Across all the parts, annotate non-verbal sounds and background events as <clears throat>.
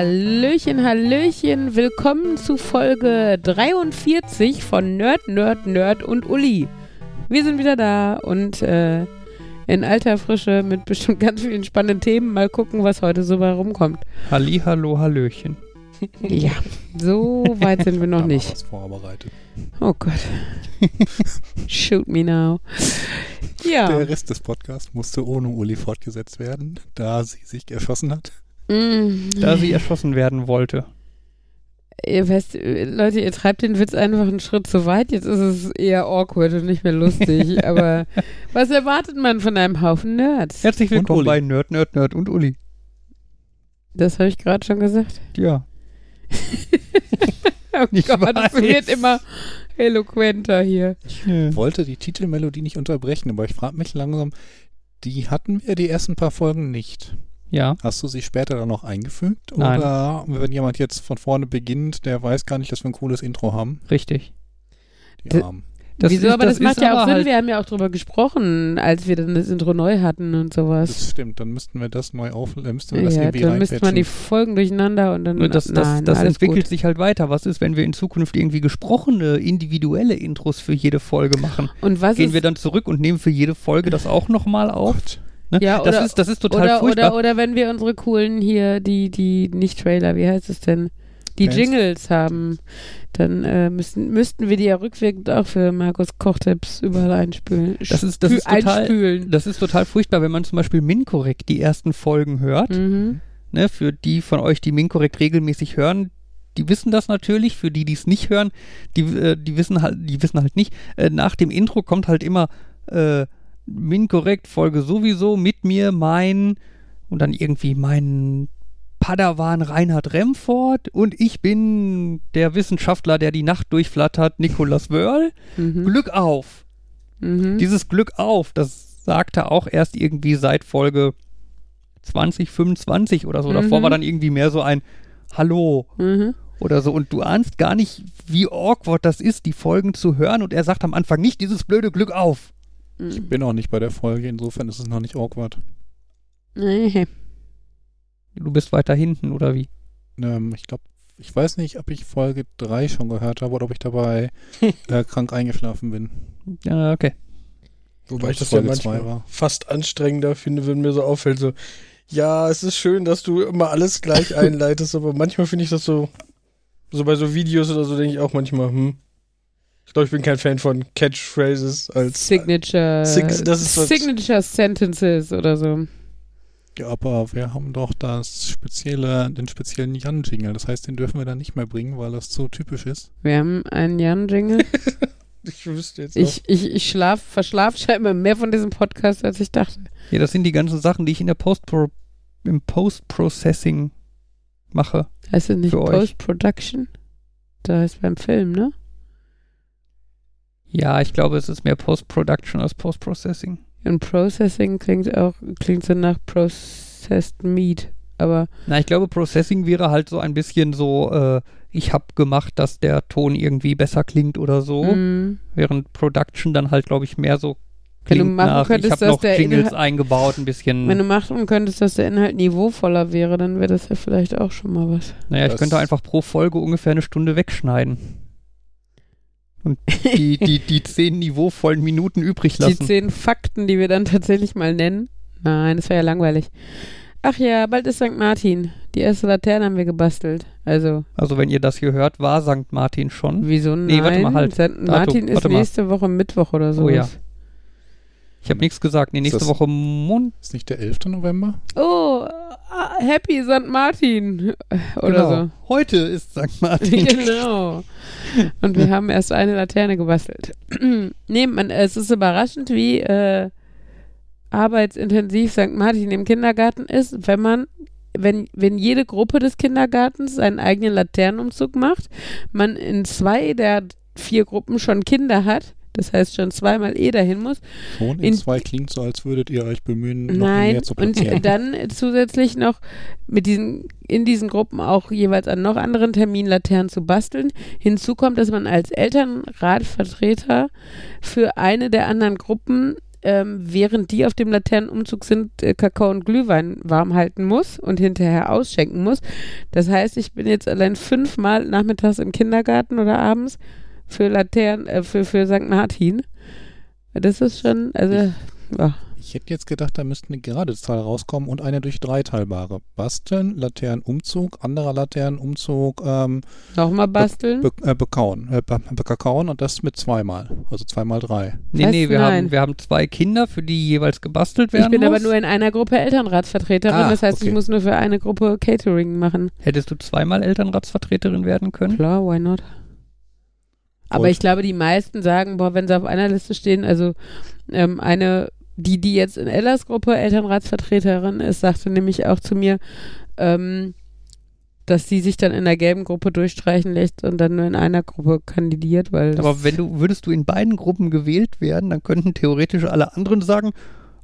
Hallöchen, Hallöchen, willkommen zu Folge 43 von Nerd, Nerd, Nerd und Uli. Wir sind wieder da und äh, in alter Frische mit bestimmt <laughs> ganz vielen spannenden Themen. Mal gucken, was heute so bei rumkommt. Halli, hallo, hallöchen. <laughs> Ja, so weit sind wir noch <laughs> Da nicht. was vorbereitet. Oh Gott. Shoot me now. Ja. Der Rest des Podcasts musste ohne Uli fortgesetzt werden, da sie sich erschossen hat. Mm. Da sie erschossen werden wollte. Ihr weißt, Leute, ihr treibt den Witz einfach einen Schritt zu weit. Jetzt ist es eher awkward und nicht mehr lustig. <laughs> Aber was erwartet man von einem Haufen Nerds? Herzlich willkommen bei Nerd, Nerd, Nerd und Uli. Das habe ich gerade schon gesagt. Ja. <laughs> Oh Ich Gott, weiß. wird immer eloquenter hier. Ich wollte die Titelmelodie nicht unterbrechen, aber ich frage mich langsam, die hatten wir die ersten paar Folgen nicht. Ja. Hast du sie später dann noch eingefügt? Nein. Oder wenn jemand jetzt von vorne beginnt, der weiß gar nicht, dass wir ein cooles Intro haben? Richtig. Die D- Armen. Das Wieso? ist- aber das, macht ist ja auch Sinn. Halt, Wir haben ja auch drüber gesprochen, als wir dann das Intro neu hatten und sowas. Das stimmt, dann müssten wir das neu auf, äh, müssten wir das Ja, irgendwie dann müsste man die. Folgen durcheinander und dann. nur das, das, nein, das entwickelt gut. sich halt weiter. Was ist, wenn wir in Zukunft irgendwie gesprochene, individuelle Intros für jede Folge machen? Und was Gehen ist, wir dann zurück und nehmen für jede Folge das auch nochmal auf? Gott. Ne? Ja, das, oder- ist, das ist total oder, furchtbar. oder, oder wenn wir unsere coolen hier, die, die, nicht Trailer, wie heißt es denn? Die Fans? Jingles haben, dann äh, müssen, müssten wir die ja rückwirkend auch für Markus Kochtipps überall einspülen. Das ist- das ist total- einspülen. das ist total furchtbar, wenn man zum Beispiel Minkorrekt die ersten Folgen hört. Mhm. Ne, für die von euch, die Minkorrekt regelmäßig hören, die wissen das natürlich. Für die, die es nicht hören, die, äh, die wissen halt, die wissen halt nicht. Äh, nach dem Intro kommt halt immer äh, Minkorrekt Folge sowieso mit mir mein und dann irgendwie mein Padawan Reinhard Remford und ich bin der Wissenschaftler, der die Nacht durchflattert, Nikolaus Wörl. Mhm. Glück auf! Mhm. Dieses Glück auf, das sagte auch erst irgendwie seit Folge 20, 25 oder so. Davor Mhm. war dann irgendwie mehr so ein Hallo Mhm. oder so. Und du ahnst gar nicht, wie awkward das ist, die Folgen zu hören. Und er sagt am Anfang nicht dieses blöde Glück auf. Ich bin auch nicht bei der Folge, insofern ist es noch nicht awkward. Nee. Du bist weiter hinten oder wie? Ähm, ich glaube, ich weiß nicht, ob ich Folge 3 schon gehört habe oder ob ich dabei <laughs> äh, krank eingeschlafen bin. Ja, okay. Wobei ich das ja Folge zwei manchmal war. fast anstrengender finde, wenn mir so auffällt, so, ja, es ist schön, dass du immer alles gleich <laughs> einleitest, aber manchmal finde ich das so, so bei so Videos oder so denke ich auch manchmal, hm. Ich glaube, ich bin kein Fan von Catchphrases als Signature. Sig- das ist was- Signature Sentences oder so. Ja, aber wir haben doch das spezielle, den speziellen Jan-Jingle. Das heißt, den dürfen wir dann nicht mehr bringen, weil das so typisch ist. Wir haben einen Jan-Jingle. <laughs> Ich wüsste jetzt Ich, ich, ich schlaf, verschlaf scheinbar mehr von diesem Podcast, als ich dachte. Ja, das sind die ganzen Sachen, die ich in der Post im Post-Processing mache. Heißt das nicht. Post-Production? Da heißt beim Film, ne? Ja, ich glaube, es ist mehr Post-Production als Post-Processing. Und Processing klingt auch, klingt so nach Processed Meat. Aber Na, ich glaube, Processing wäre halt so ein bisschen so, äh, ich habe gemacht, dass der Ton irgendwie besser klingt oder so. mm, Während Production dann halt, glaube ich, mehr so Wenn du klingt machen nach, ich könntest, habe dass noch der Jingles Inhalt- eingebaut, ein bisschen. wenn du machen könntest, dass der Inhalt niveauvoller wäre, dann wäre das ja vielleicht auch schon mal was. naja, ich Das- könnte einfach pro Folge ungefähr eine Stunde wegschneiden. Und die, die, die zehn niveauvollen Minuten übrig Die lassen. zehn Fakten, die wir dann tatsächlich mal nennen. Nein, das wäre ja langweilig. Ach ja, bald ist St. Martin. Die erste Laterne haben wir gebastelt. Also, Also, wenn ihr das hier hört, war St. Martin schon. wieso nein? Nee, warte mal, halt. St. Martin ist warte mal. nächste Woche Mittwoch oder so. Oh ja. Ich habe nichts gesagt. Nee, nächste das- Woche Mond. Ist nicht der 11. November? Oh, ah, Happy St. Martin. Oder genau. Heute ist St. so. Martin. <laughs> genau. Und wir haben erst eine Laterne gebastelt. <clears throat> nee, man, es ist überraschend, wie äh, arbeitsintensiv St. Martin im Kindergarten ist, wenn man wenn, wenn jede Gruppe des Kindergartens seinen eigenen Laternenumzug macht, man in zwei der vier Gruppen schon Kinder hat, das heißt schon zweimal eh dahin muss, Schon in, In- zwei klingt so, als würdet ihr euch bemühen, noch Nein, mehr zu und platzieren. dann zusätzlich noch mit diesen, in diesen Gruppen auch jeweils an noch anderen Terminlaternen zu basteln. Hinzu kommt, dass man als Elternratvertreter für eine der anderen Gruppen ähm, während die auf dem Laternenumzug sind, äh, Kakao und Glühwein warm halten muss und hinterher ausschenken muss. Das heißt, ich bin jetzt allein fünfmal nachmittags im Kindergarten oder abends für Laternen, äh, für, für St. Martin. Das ist schon, also, ja. Ich hätte jetzt gedacht, da müsste eine gerade Zahl rauskommen und eine durch drei teilbare. Basteln, Laternenumzug, anderer Laternenumzug, ähm, Nochmal basteln. be äh, bekauen, äh, be bekakauen und das mit zweimal. Also zweimal drei. Nee, Was? nee, wir Nein. haben, wir haben zwei Kinder, für die jeweils gebastelt werden Ich bin muss. aber nur in einer Gruppe Elternratsvertreterin, Ah, das heißt, okay. ich muss nur für eine Gruppe Catering machen. Hättest du zweimal Elternratsvertreterin werden können? Klar, why not? Aber ich glaube, die meisten sagen, boah, wenn sie auf einer Liste stehen, also ähm, eine, die, die jetzt in Ellas Gruppe Elternratsvertreterin ist, sagte nämlich auch zu mir, ähm, dass sie sich dann in der gelben Gruppe durchstreichen lässt und dann nur in einer Gruppe kandidiert, weil Aber wenn du, würdest du in beiden Gruppen gewählt werden, dann könnten theoretisch alle anderen sagen,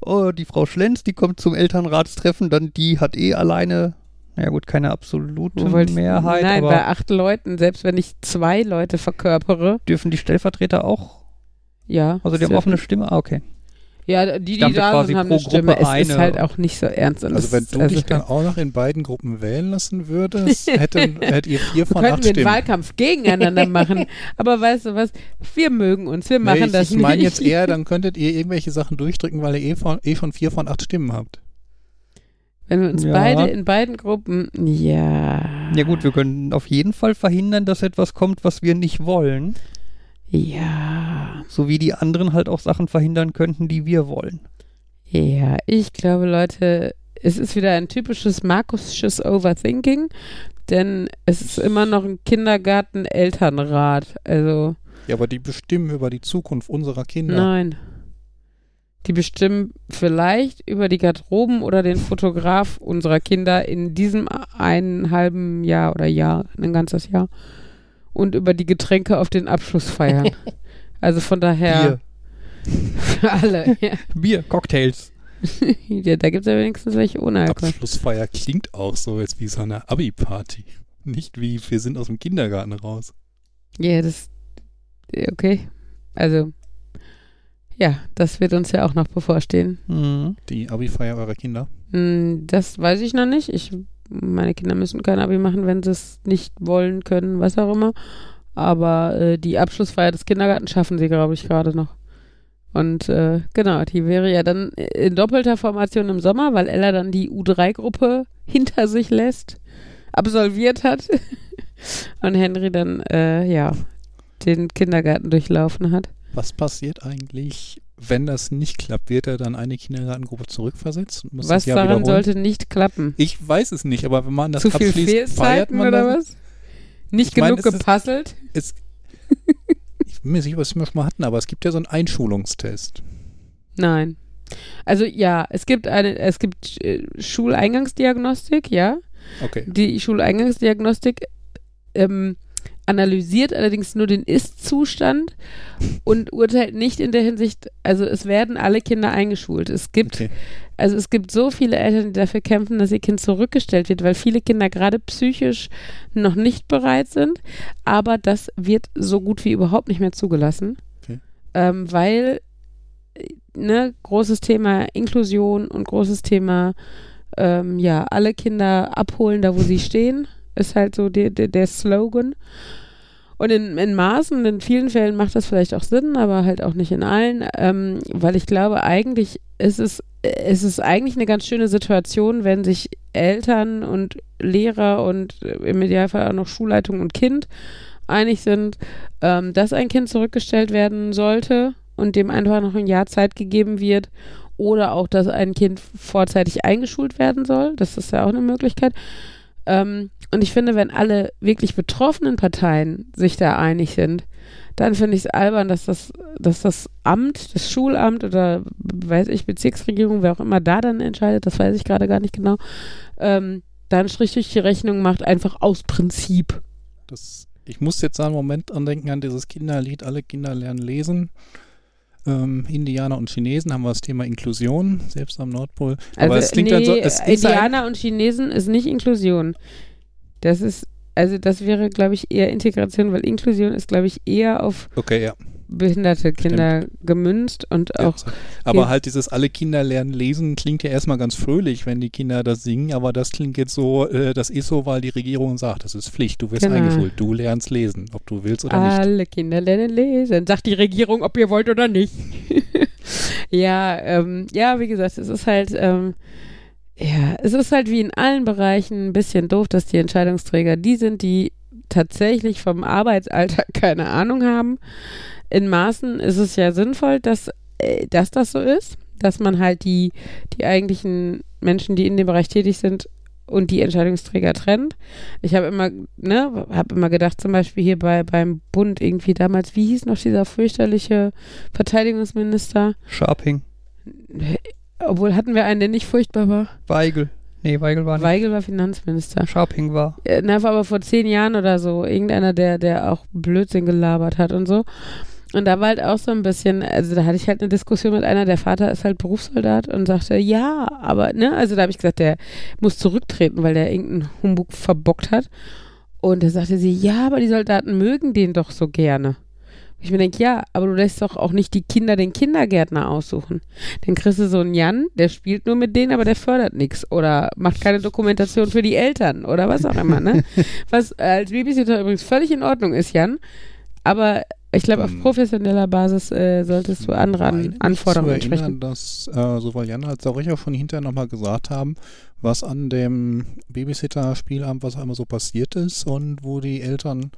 oh, die Frau Schlenz, die kommt zum Elternratstreffen, dann die hat eh alleine, naja gut, keine absolute ich- Mehrheit, Nein, aber bei acht Leuten, selbst wenn ich zwei Leute verkörpere, dürfen die Stellvertreter auch, ja. also die haben dürfen- offene Stimme? Ah, okay. Ja, die, die da sind, haben eine Stimme. Gruppe Es ist eine. halt auch nicht so ernst. Und Also wenn du dich dann auch noch in beiden Gruppen wählen lassen würdest, <laughs> hätten, hättet ihr vier von könnten acht wir einen Stimmen. Wahlkampf gegeneinander <laughs> machen. Aber weißt du was? Wir mögen uns. Wir machen nee, ich, das ich meine nicht. jetzt eher, dann könntet ihr irgendwelche Sachen durchdrücken, weil ihr eh, von, eh schon vier von acht Stimmen habt. Wenn wir uns Ja. beide in beiden Gruppen. Ja. Ja gut, wir können auf jeden Fall verhindern, dass etwas kommt, was wir nicht wollen, Ja. so wie die anderen halt auch Sachen verhindern könnten, die wir wollen. Ja. Ich glaube, Leute, es ist wieder ein typisches Markusches Overthinking. Denn es ist immer noch ein Kindergarten-Elternrat. Also, Ja, aber die bestimmen über die Zukunft unserer Kinder. nein. Die bestimmen vielleicht über die Garderoben oder den Fotograf unserer Kinder in diesem einen halben Jahr oder Jahr, ein ganzes Jahr. Und über die Getränke auf den Abschlussfeiern. <laughs> also von daher für alle. <laughs> Ja. Bier, Cocktails. <laughs> ja, da gibt es ja wenigstens welche ohne Alkohol. Abschlussfeier klingt auch so jetzt wie so eine Abi-Party. Nicht wie wir sind aus dem Kindergarten raus. Ja, das. Okay. Also. Ja, das wird uns ja auch noch bevorstehen. Mhm. Die Abi-Feier eurer Kinder. Hm, Das weiß ich noch nicht. Ich, meine Kinder müssen kein Abi machen, wenn sie es nicht wollen, können, was auch immer. Aber äh, die Abschlussfeier des Kindergartens schaffen sie, glaube ich, gerade noch. Und äh, genau, die wäre ja dann in doppelter Formation im Sommer, weil Ella dann die U3-Gruppe <laughs> hinter sich lässt, absolviert hat. <laughs> Und Henry dann, äh, ja, den Kindergarten durchlaufen hat. Was passiert eigentlich, wenn das nicht klappt? Wird er dann eine Kindergartengruppe zurückversetzt? und muss was das Jahr daran wiederholen? sollte nicht klappen? Ich weiß es nicht, aber wenn man das Zu viel abschließt, feiert man oder das? was? Nicht Ich mein, genug es ist- gepuzzelt? Es, ich bin mir sicher, was wir schon mal hatten, aber es gibt ja so einen Einschulungstest. Nein. Also ja, es gibt eine, es gibt äh, Schuleingangsdiagnostik, ja. Okay. Die Schuleingangsdiagnostik ähm, analysiert allerdings nur den Ist-Zustand und urteilt nicht in der Hinsicht, also es werden alle Kinder eingeschult. Es gibt, okay. also es gibt so viele Eltern, die dafür kämpfen, dass ihr Kind zurückgestellt wird, weil viele Kinder gerade psychisch noch nicht bereit sind, aber das wird so gut wie überhaupt nicht mehr zugelassen, Okay. ähm, weil ne, großes Thema Inklusion und großes Thema ähm, ja, alle Kinder abholen, da wo sie stehen, ist halt so der, der, der Slogan. Und in, in Maßen, in vielen Fällen macht das vielleicht auch Sinn, aber halt auch nicht in allen, ähm, weil ich glaube, eigentlich ist es, es ist eigentlich eine ganz schöne Situation, wenn sich Eltern und Lehrer und äh, im Idealfall auch noch Schulleitung und Kind einig sind, ähm, dass ein Kind zurückgestellt werden sollte und dem einfach noch ein Jahr Zeit gegeben wird oder auch, dass ein Kind vorzeitig eingeschult werden soll. Das ist ja auch eine Möglichkeit. Ähm, und ich finde, wenn alle wirklich betroffenen Parteien sich da einig sind, dann finde ich es albern, dass das, dass das Amt, das Schulamt oder weiß ich, Bezirksregierung, wer auch immer da dann entscheidet, das weiß ich gerade gar nicht genau, ähm, da Strich durch die Rechnung macht, einfach aus Prinzip. Das, ich muss jetzt einen Moment andenken an dieses Kinderlied, alle Kinder lernen lesen. Ähm, Indianer und Chinesen haben wir das Thema Inklusion, selbst am Nordpol. Aber es klingt nee, dann so, es Indianer und Chinesen ist nicht Inklusion. Das ist, also das wäre, glaube ich, eher Integration, weil Inklusion ist, glaube ich, eher auf Okay, ja. Behinderte Kinder gemünzt und auch. Ja, aber halt dieses alle Kinder lernen lesen klingt ja erstmal ganz fröhlich, wenn die Kinder das singen, aber das klingt jetzt so, äh, das ist so, weil die Regierung sagt, das ist Pflicht, du wirst Genau. eingeschult, du lernst lesen, ob du willst oder nicht. Alle Kinder lernen lesen, sagt die Regierung, ob ihr wollt oder nicht. <laughs> ja, ähm, ja, wie gesagt, es ist halt, ähm, ja, es ist halt wie in allen Bereichen ein bisschen doof, dass die Entscheidungsträger die sind, die tatsächlich vom Arbeitsalltag keine Ahnung haben. In Maßen ist es ja sinnvoll, dass, äh, dass das so ist, dass man halt die, die eigentlichen Menschen, die in dem Bereich tätig sind, und die Entscheidungsträger trennt. Ich habe immer, ne, habe immer gedacht, zum Beispiel hier bei beim Bund irgendwie damals, wie hieß noch dieser fürchterliche Verteidigungsminister? Sharping. Obwohl hatten wir einen, der nicht furchtbar war. Weigel. Nee, Weigel war nicht. Weigel war Finanzminister. Sharping war. Äh, Na, war aber vor zehn Jahren oder so. Irgendeiner, der, der auch Blödsinn gelabert hat und so. Und da war halt auch so ein bisschen, also da hatte ich halt eine Diskussion mit einer, der Vater ist halt Berufssoldat und sagte, ja, aber, ne, also da habe ich gesagt, der muss zurücktreten, weil der irgendeinen Humbug verbockt hat. Und da sagte sie, ja, aber die Soldaten mögen den doch so gerne. Ich mir denke, ja, aber du lässt doch auch nicht die Kinder den Kindergärtner aussuchen. Dann kriegst du so einen Jan, der spielt nur mit denen, aber der fördert nichts oder macht keine Dokumentation für die Eltern oder was auch immer, ne? <laughs> Was als Babysitter übrigens völlig in Ordnung ist, Jan. Aber ich glaube, auf Ähm, professioneller Basis äh, solltest du andere meine An Anforderungen zu erinnern, entsprechen. dass äh, sowohl Jan als auch ich auch schon hinterher nochmal gesagt haben, was an dem Babysitter-Spielabend, was einmal so passiert ist und wo die Eltern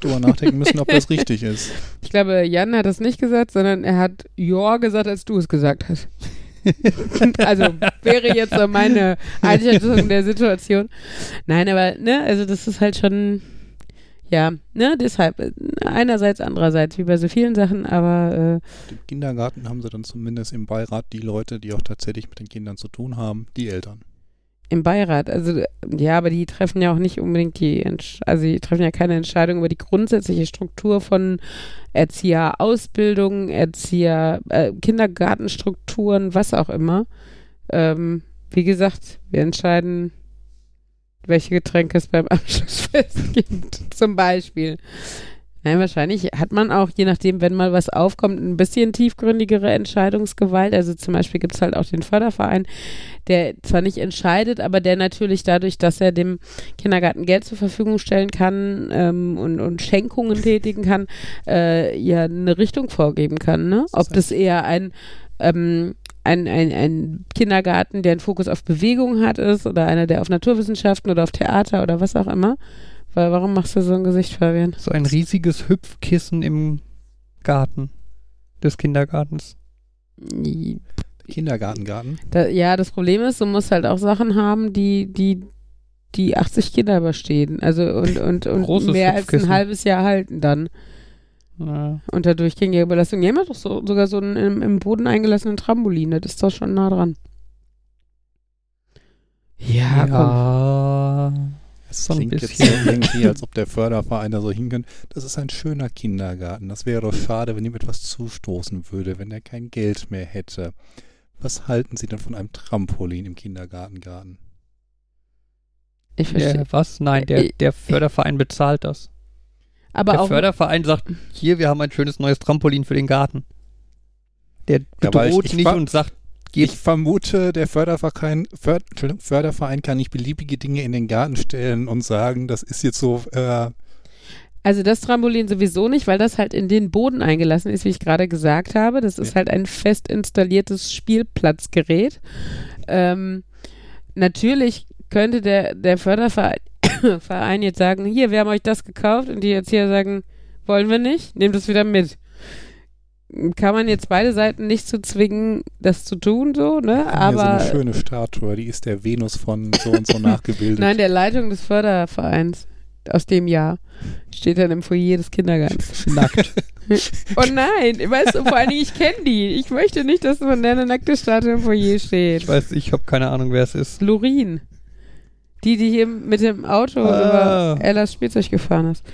drüber nachdenken müssen, ob das <laughs> richtig ist. Ich glaube, Jan hat das nicht gesagt, sondern er hat Ja gesagt, als du es gesagt hast. <laughs> also wäre jetzt so meine Einschätzung der Situation. Nein, aber ne, also das ist halt schon, ja, ne, deshalb äh, einerseits, andererseits, wie bei so vielen Sachen, aber äh, Im Kindergarten haben sie dann zumindest im Beirat die Leute, die auch tatsächlich mit den Kindern zu tun haben, die Eltern. im Beirat, also ja, aber die treffen ja auch nicht unbedingt die, Entsch also die treffen ja keine Entscheidung über die grundsätzliche Struktur von Erzieherausbildung, Erzieher, äh, Kindergartenstrukturen, was auch immer. Ähm, wie gesagt, wir entscheiden, welche Getränke es beim <laughs> Abschlussfest gibt, zum Beispiel. Nein, wahrscheinlich hat man auch, je nachdem, wenn mal was aufkommt, ein bisschen tiefgründigere Entscheidungsgewalt. Also zum Beispiel gibt es halt auch den Förderverein, der zwar nicht entscheidet, aber der natürlich dadurch, dass er dem Kindergarten Geld zur Verfügung stellen kann ähm, und, und Schenkungen tätigen kann, äh, ja eine Richtung vorgeben kann. Ne? Ob das eher ein ähm, ein, ein, ein Kindergarten, der einen Fokus auf Bewegung hat, ist oder einer, der auf Naturwissenschaften oder auf Theater oder was auch immer. Weil, warum machst du so ein Gesicht, Fabian? So ein riesiges Hüpfkissen im Garten des Kindergartens. Kindergartengarten. Da, ja, das Problem ist, du musst halt auch Sachen haben, die, die, die 80 Kinder überstehen. Also und, und, und Großes mehr als ein halbes Jahr halten dann Ja. unter durchgängiger Belastung. Die haben ja doch so, sogar so einen im, im Boden eingelassenen Trampolin, das ist doch schon nah dran. Ja, komm. ja. Es So ein klingt jetzt bisschen. so irgendwie, <laughs> als ob der Förderverein da so hinkönnte. Das ist ein schöner Kindergarten. Das wäre doch schade, wenn ihm etwas zustoßen würde, wenn er kein Geld mehr hätte. Was halten Sie denn von einem Trampolin im Kindergartengarten? Ich verstehe. Der, was? Nein, der, Äh, der Förderverein bezahlt das. Aber der auch Förderverein sagt, hier, wir haben ein schönes neues Trampolin für den Garten. Der Ja, weil ich- bedroht ich nicht und sagt, Ich geht. vermute, der Förderverein, För, Entschuldigung, Förderverein kann nicht beliebige Dinge in den Garten stellen und sagen, das ist jetzt so, äh, Also das Trampolin sowieso nicht, weil das halt in den Boden eingelassen ist, wie ich gerade gesagt habe. Das ist Ja. halt ein fest installiertes Spielplatzgerät. Ähm, natürlich könnte der, der Förderverein <laughs> Verein jetzt sagen, hier, wir haben euch das gekauft und die Erzieher sagen, wollen wir nicht, nehmt es wieder mit. Kann man jetzt beide Seiten nicht zu zwingen, das zu tun, so, ne? haben hier so Aber eine schöne Statue, die ist der Venus von so und so nachgebildet. <laughs> nein, der Leitung des Fördervereins aus dem Jahr steht dann im Foyer des Kindergartens. <laughs> Nackt. Oh nein, weißt du, vor allen Dingen, ich kenne die. Ich möchte nicht, dass von der eine nackte Statue im Foyer steht. Ich weiß, ich habe keine Ahnung, wer es ist. Lorin. Die, die hier mit dem Auto Ah. über Ellas Spielzeug gefahren ist.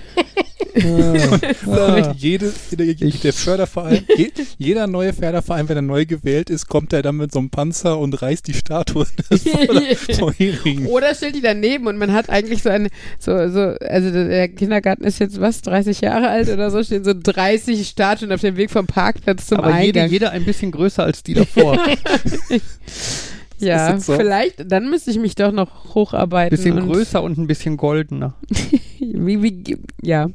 Ah. <laughs> Jede, jede, der Förderverein, je, jeder neue Förderverein, wenn er neu gewählt ist, kommt er dann mit so einem Panzer und reißt die Statue des <laughs> vorherigen. Oder stellt die daneben und man hat eigentlich so eine, so, so, also der Kindergarten ist jetzt was, 30 Jahre alt oder so, stehen so 30 Statuen auf dem Weg vom Parkplatz zum Aber jede, Eingang. jeder ein bisschen größer als die davor. <laughs> ja, so. vielleicht, dann müsste ich mich doch noch hocharbeiten. bisschen und größer und ein bisschen goldener. <laughs> Wie, wie, ja.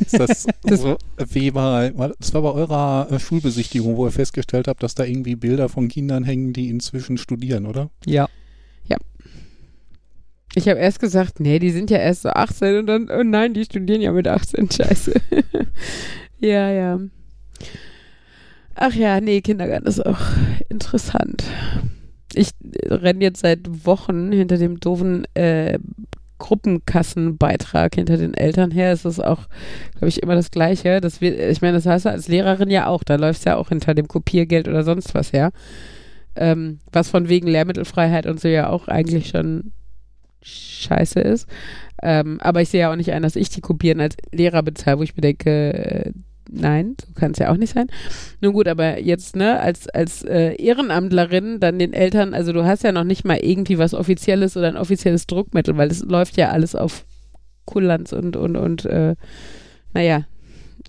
Ist das, <laughs> so, wie bei, das war bei eurer äh, Schulbesichtigung, wo ihr festgestellt habt, dass da irgendwie Bilder von Kindern hängen, die inzwischen studieren, oder? Ja. Ich habe erst gesagt, nee, die sind ja erst so 18 und dann, oh nein, die studieren ja mit 18, <laughs> scheiße. ja, ja. Ach ja, nee, Kindergarten ist auch interessant. Ich renne jetzt seit Wochen hinter dem doofen äh, Gruppenkassenbeitrag hinter den Eltern her. Es ist auch, glaube ich, immer das Gleiche. Das wird, ich meine, das heißt als Lehrerin ja auch, da läuft es ja auch hinter dem Kopiergeld oder sonst was her. Ähm, was von wegen Lehrmittelfreiheit und so ja auch eigentlich schon scheiße ist. Ähm, aber ich sehe ja auch nicht ein, dass ich die Kopieren als Lehrer bezahle, wo ich mir denke, äh, nein, so kann es ja auch nicht sein. Nun gut, aber jetzt, ne, als, als äh, Ehrenamtlerin dann den Eltern, also du hast ja noch nicht mal irgendwie was Offizielles oder ein offizielles Druckmittel, weil es läuft ja alles auf Kulanz und, und, und, äh, naja,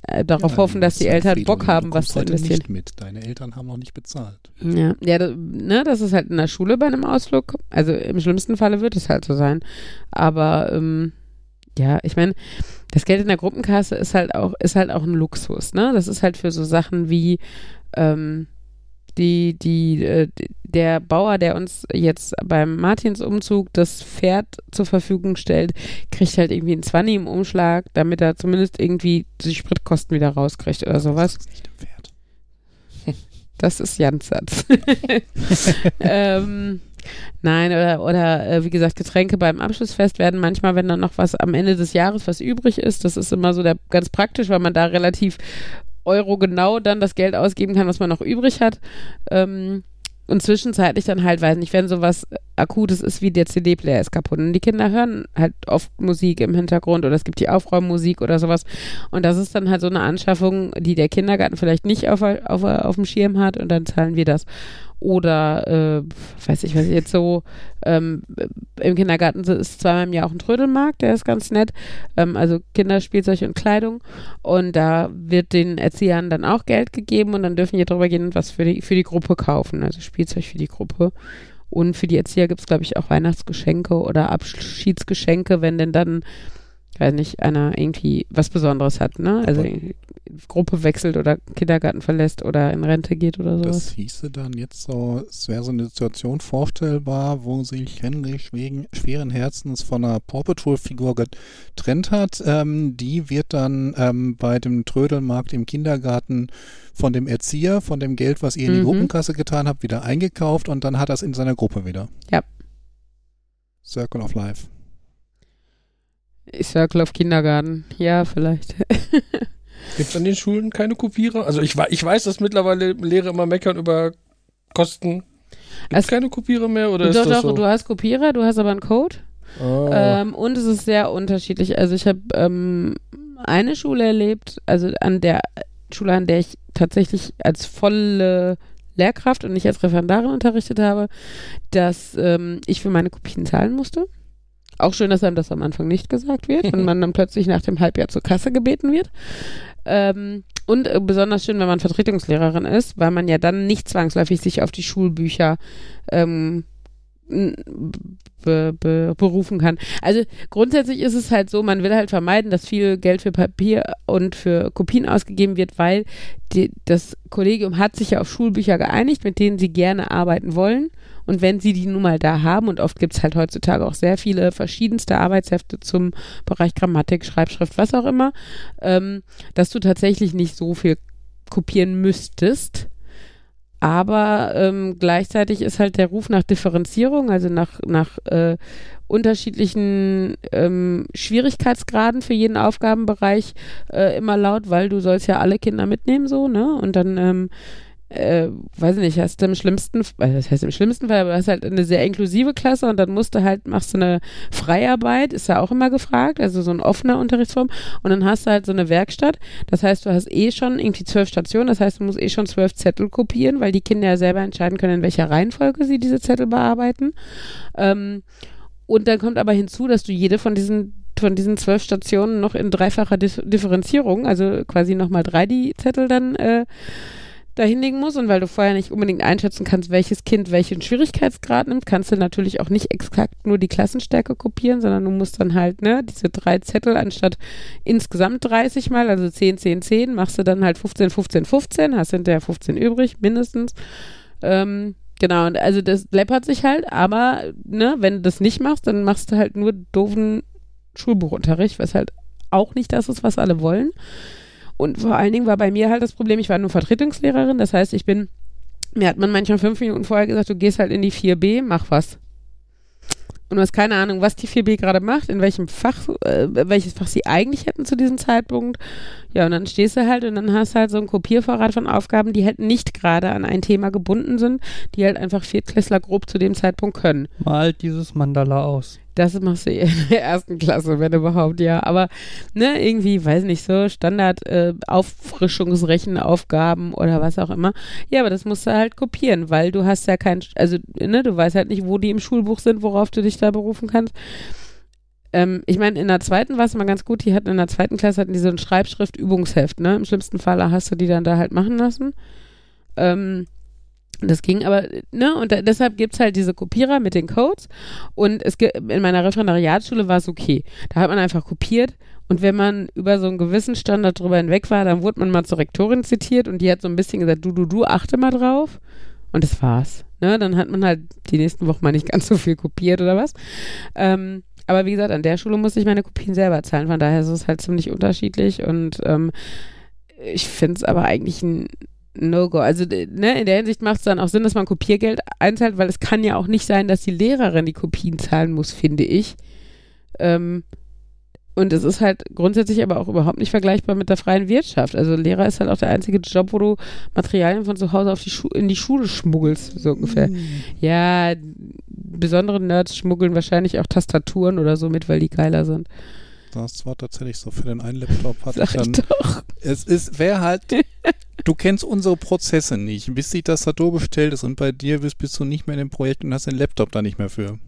äh, darauf hoffen, dass die Eltern Bock haben, was zu investieren. nicht mit. Deine Eltern haben noch nicht bezahlt. Ja, ja das, ne, das ist halt in der Schule bei einem Ausflug. Also im schlimmsten Falle wird es halt so sein. Aber ähm, ja, ich meine, das Geld in der Gruppenkasse ist halt auch, ist halt auch ein Luxus, ne? Das ist halt für so Sachen wie ähm, die, die, äh, der Bauer, der uns jetzt beim Martinsumzug das Pferd zur Verfügung stellt, kriegt halt irgendwie einen Zwanni im Umschlag, damit er zumindest irgendwie die Spritkosten wieder rauskriegt oder sowas. <laughs> Das ist nicht im Pferd. Das ist Jans Satz. <laughs> <laughs> ähm, nein, oder, oder äh, wie gesagt, Getränke beim Abschlussfest werden manchmal, wenn dann noch was am Ende des Jahres was übrig ist, das ist immer so der, ganz praktisch, weil man da relativ Euro genau dann das Geld ausgeben kann, was man noch übrig hat. Ähm, und zwischenzeitlich dann halt, weiß nicht, wenn sowas Akutes ist wie der CD-Player ist kaputt und die Kinder hören halt oft Musik im Hintergrund oder es gibt die Aufräummusik oder sowas und das ist dann halt so eine Anschaffung, die der Kindergarten vielleicht nicht auf, auf, auf dem Schirm hat und dann zahlen wir das. Oder, äh, weiß ich, was jetzt so, ähm, im Kindergarten ist zweimal im Jahr auch ein Trödelmarkt, der ist ganz nett. Ähm, also Kinderspielzeug und Kleidung. Und da wird den Erziehern dann auch Geld gegeben und dann dürfen die drüber gehen und was für die, für die Gruppe kaufen. Also Spielzeug für die Gruppe. Und für die Erzieher gibt es, glaube ich, auch Weihnachtsgeschenke oder Abschiedsgeschenke, wenn denn dann, ich weiß nicht, einer irgendwie was Besonderes hat, ne? Also Gruppe wechselt oder Kindergarten verlässt oder in Rente geht oder sowas. Das hieße dann jetzt so, es wäre so eine Situation vorstellbar, wo sich Henry wegen schweren Herzens von einer Paw Patrol-Figur getrennt hat. Ähm, die wird dann ähm, bei dem Trödelmarkt im Kindergarten von dem Erzieher, von dem Geld, was ihr in die Mhm. Gruppenkasse getan habt, wieder eingekauft und dann hat er es in seiner Gruppe wieder. Ja. Circle of Life. Circle of Kindergarten. Ja, vielleicht. <laughs> Gibt es an den Schulen keine Kopierer? Also ich, ich weiß, dass mittlerweile Lehrer immer meckern über Kosten. Gibt es keine Kopierer mehr oder ist doch, das doch, so? du hast Kopierer, du hast aber einen Code. Ah. Ähm, und es ist sehr unterschiedlich. Also ich habe ähm, eine Schule erlebt, also an der Schule, an der ich tatsächlich als volle Lehrkraft und nicht als Referendarin unterrichtet habe, dass ähm, ich für meine Kopien zahlen musste. Auch schön, dass einem das am Anfang nicht gesagt wird <laughs> und man dann plötzlich nach dem Halbjahr zur Kasse gebeten wird. Ähm, und äh, besonders schön, wenn man Vertretungslehrerin ist, weil man ja dann nicht zwangsläufig sich auf die Schulbücher ähm, be, be, berufen kann. Also grundsätzlich ist es halt so, man will halt vermeiden, dass viel Geld für Papier und für Kopien ausgegeben wird, weil die, das Kollegium hat sich ja auf Schulbücher geeinigt, mit denen sie gerne arbeiten wollen. Und wenn sie die nun mal da haben, und oft gibt es halt heutzutage auch sehr viele verschiedenste Arbeitshefte zum Bereich Grammatik, Schreibschrift, was auch immer, ähm, dass du tatsächlich nicht so viel kopieren müsstest. Aber ähm, gleichzeitig ist halt der Ruf nach Differenzierung, also nach, nach äh, unterschiedlichen ähm, Schwierigkeitsgraden für jeden Aufgabenbereich äh, immer laut, weil du sollst ja alle Kinder mitnehmen, so, ne? Und dann ähm, äh, weiß nicht, hast du im schlimmsten, das heißt im schlimmsten Fall, aber du hast halt eine sehr inklusive Klasse und dann musst du halt, machst du eine Freiarbeit, ist ja auch immer gefragt, also so ein offener Unterrichtsform und dann hast du halt so eine Werkstatt, das heißt, du hast eh schon irgendwie zwölf Stationen, das heißt, du musst eh schon zwölf Zettel kopieren, weil die Kinder ja selber entscheiden können, in welcher Reihenfolge sie diese Zettel bearbeiten. Ähm, und dann kommt aber hinzu, dass du jede von diesen von diesen zwölf Stationen noch in dreifacher Differenzierung, also quasi nochmal drei die Zettel dann äh, da hinlegen muss und weil du vorher nicht unbedingt einschätzen kannst, welches Kind welchen Schwierigkeitsgrad nimmt, kannst du natürlich auch nicht exakt nur die Klassenstärke kopieren, sondern du musst dann halt, ne, diese drei Zettel anstatt insgesamt 30 mal, also 10, 10, 10, machst du dann halt 15, 15, 15, hast hinterher 15 übrig, mindestens. Ähm, genau, und also das läppert sich halt, aber, ne, wenn du das nicht machst, dann machst du halt nur doofen Schulbuchunterricht, was halt auch nicht das ist, was alle wollen. Und vor allen Dingen war bei mir halt das Problem, ich war nur Vertretungslehrerin, das heißt, ich bin, mir hat man manchmal fünf Minuten vorher gesagt, du gehst halt in die 4b, mach was. Und du hast keine Ahnung, was die 4b gerade macht, in welchem Fach, äh, welches Fach sie eigentlich hätten zu diesem Zeitpunkt. Ja, und dann stehst du halt und dann hast halt so einen Kopiervorrat von Aufgaben, die halt nicht gerade an ein Thema gebunden sind, die halt einfach Viertklässler grob zu dem Zeitpunkt können. Mal dieses Mandala aus. Das machst du in der ersten Klasse, wenn überhaupt, ja. Aber, ne, irgendwie, weiß nicht, so Standard äh, Auffrischungsrechenaufgaben oder was auch immer. Ja, aber das musst du halt kopieren, weil du hast ja kein, also, ne, du weißt halt nicht, wo die im Schulbuch sind, worauf du dich da berufen kannst. Ähm, ich meine, in der zweiten war es mal ganz gut, die hatten in der zweiten Klasse hatten die so ein Schreibschrift-Übungsheft, ne? Im schlimmsten Fall hast du die dann da halt machen lassen. Ähm, das ging aber, ne, und da, deshalb gibt es halt diese Kopierer mit den Codes. Und es in meiner Referendariatsschule war es okay. Da hat man einfach kopiert und wenn man über so einen gewissen Standard drüber hinweg war, dann wurde man mal zur Rektorin zitiert und die hat so ein bisschen gesagt, du, du, du, achte mal drauf. Und das war's. Ne? Dann hat man halt die nächsten Wochen mal nicht ganz so viel kopiert oder was. Ähm, aber wie gesagt, an der Schule musste ich meine Kopien selber zahlen. Von daher ist es halt ziemlich unterschiedlich und ähm, ich finde es aber eigentlich ein No-Go. Also ne, in der Hinsicht macht es dann auch Sinn, dass man Kopiergeld einzahlt, weil es kann ja auch nicht sein, dass die Lehrerin die Kopien zahlen muss, finde ich. Ähm, und es ist halt grundsätzlich aber auch überhaupt nicht vergleichbar mit der freien Wirtschaft. Also Lehrer ist halt auch der einzige Job, wo du Materialien von zu Hause auf die in die Schule schmuggelst, so ungefähr. Mm. Ja, besondere Nerds schmuggeln wahrscheinlich auch Tastaturen oder so mit, weil die geiler sind. Das war tatsächlich so. Für den einen Laptop hatte Sag ich dann. Ich doch. Es ist, wer halt, <laughs> du kennst unsere Prozesse nicht. Bis die Tastatur bestellt ist und bei dir bist, bist du nicht mehr in dem Projekt und hast den Laptop da nicht mehr für.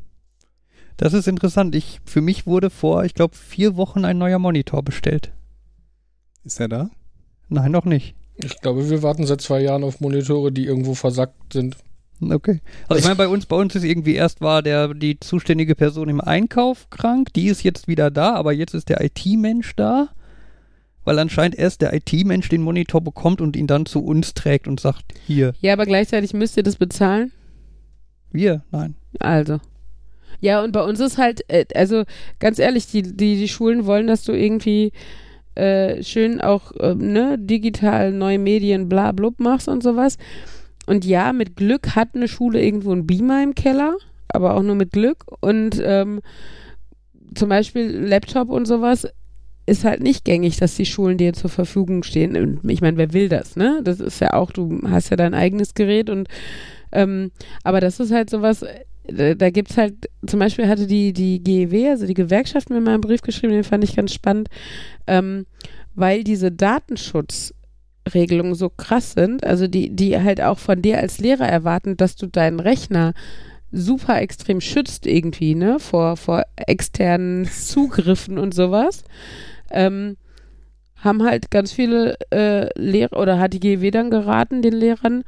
Das ist interessant. Ich, für mich wurde vor, ich glaube, vier Wochen ein neuer Monitor bestellt. Ist er da? Nein, noch nicht. Ich glaube, wir warten seit zwei Jahren auf Monitore, die irgendwo versackt sind. Okay. Also ich meine, bei uns, bei uns ist irgendwie erst war der die zuständige Person im Einkauf krank, die ist jetzt wieder da, aber jetzt ist der IT-Mensch da, weil anscheinend erst der IT-Mensch den Monitor bekommt und ihn dann zu uns trägt und sagt, hier. Ja, aber gleichzeitig müsst ihr das bezahlen? Wir? Nein. Also. Ja, und bei uns ist halt, äh, also ganz ehrlich, die, die, die Schulen wollen, dass du irgendwie äh, schön auch äh, ne, digital neue Medien bla blub machst und sowas. Und ja, mit Glück hat eine Schule irgendwo einen Beamer im Keller, aber auch nur mit Glück. Und ähm, zum Beispiel Laptop und sowas ist halt nicht gängig, dass die Schulen dir zur Verfügung stehen. Und ich meine, wer will das, ne? Das ist ja auch, du hast ja dein eigenes Gerät und ähm, aber das ist halt sowas, da, da gibt es halt, zum Beispiel hatte die, die GEW, also die Gewerkschaft, mir mal einen Brief geschrieben, den fand ich ganz spannend, ähm, weil diese Datenschutz Regelungen so krass sind, also die, die halt auch von dir als Lehrer erwarten, dass du deinen Rechner super extrem schützt irgendwie, ne, vor, vor externen Zugriffen und sowas, ähm, haben halt ganz viele äh, Lehrer oder hat die GW dann geraten, den Lehrern,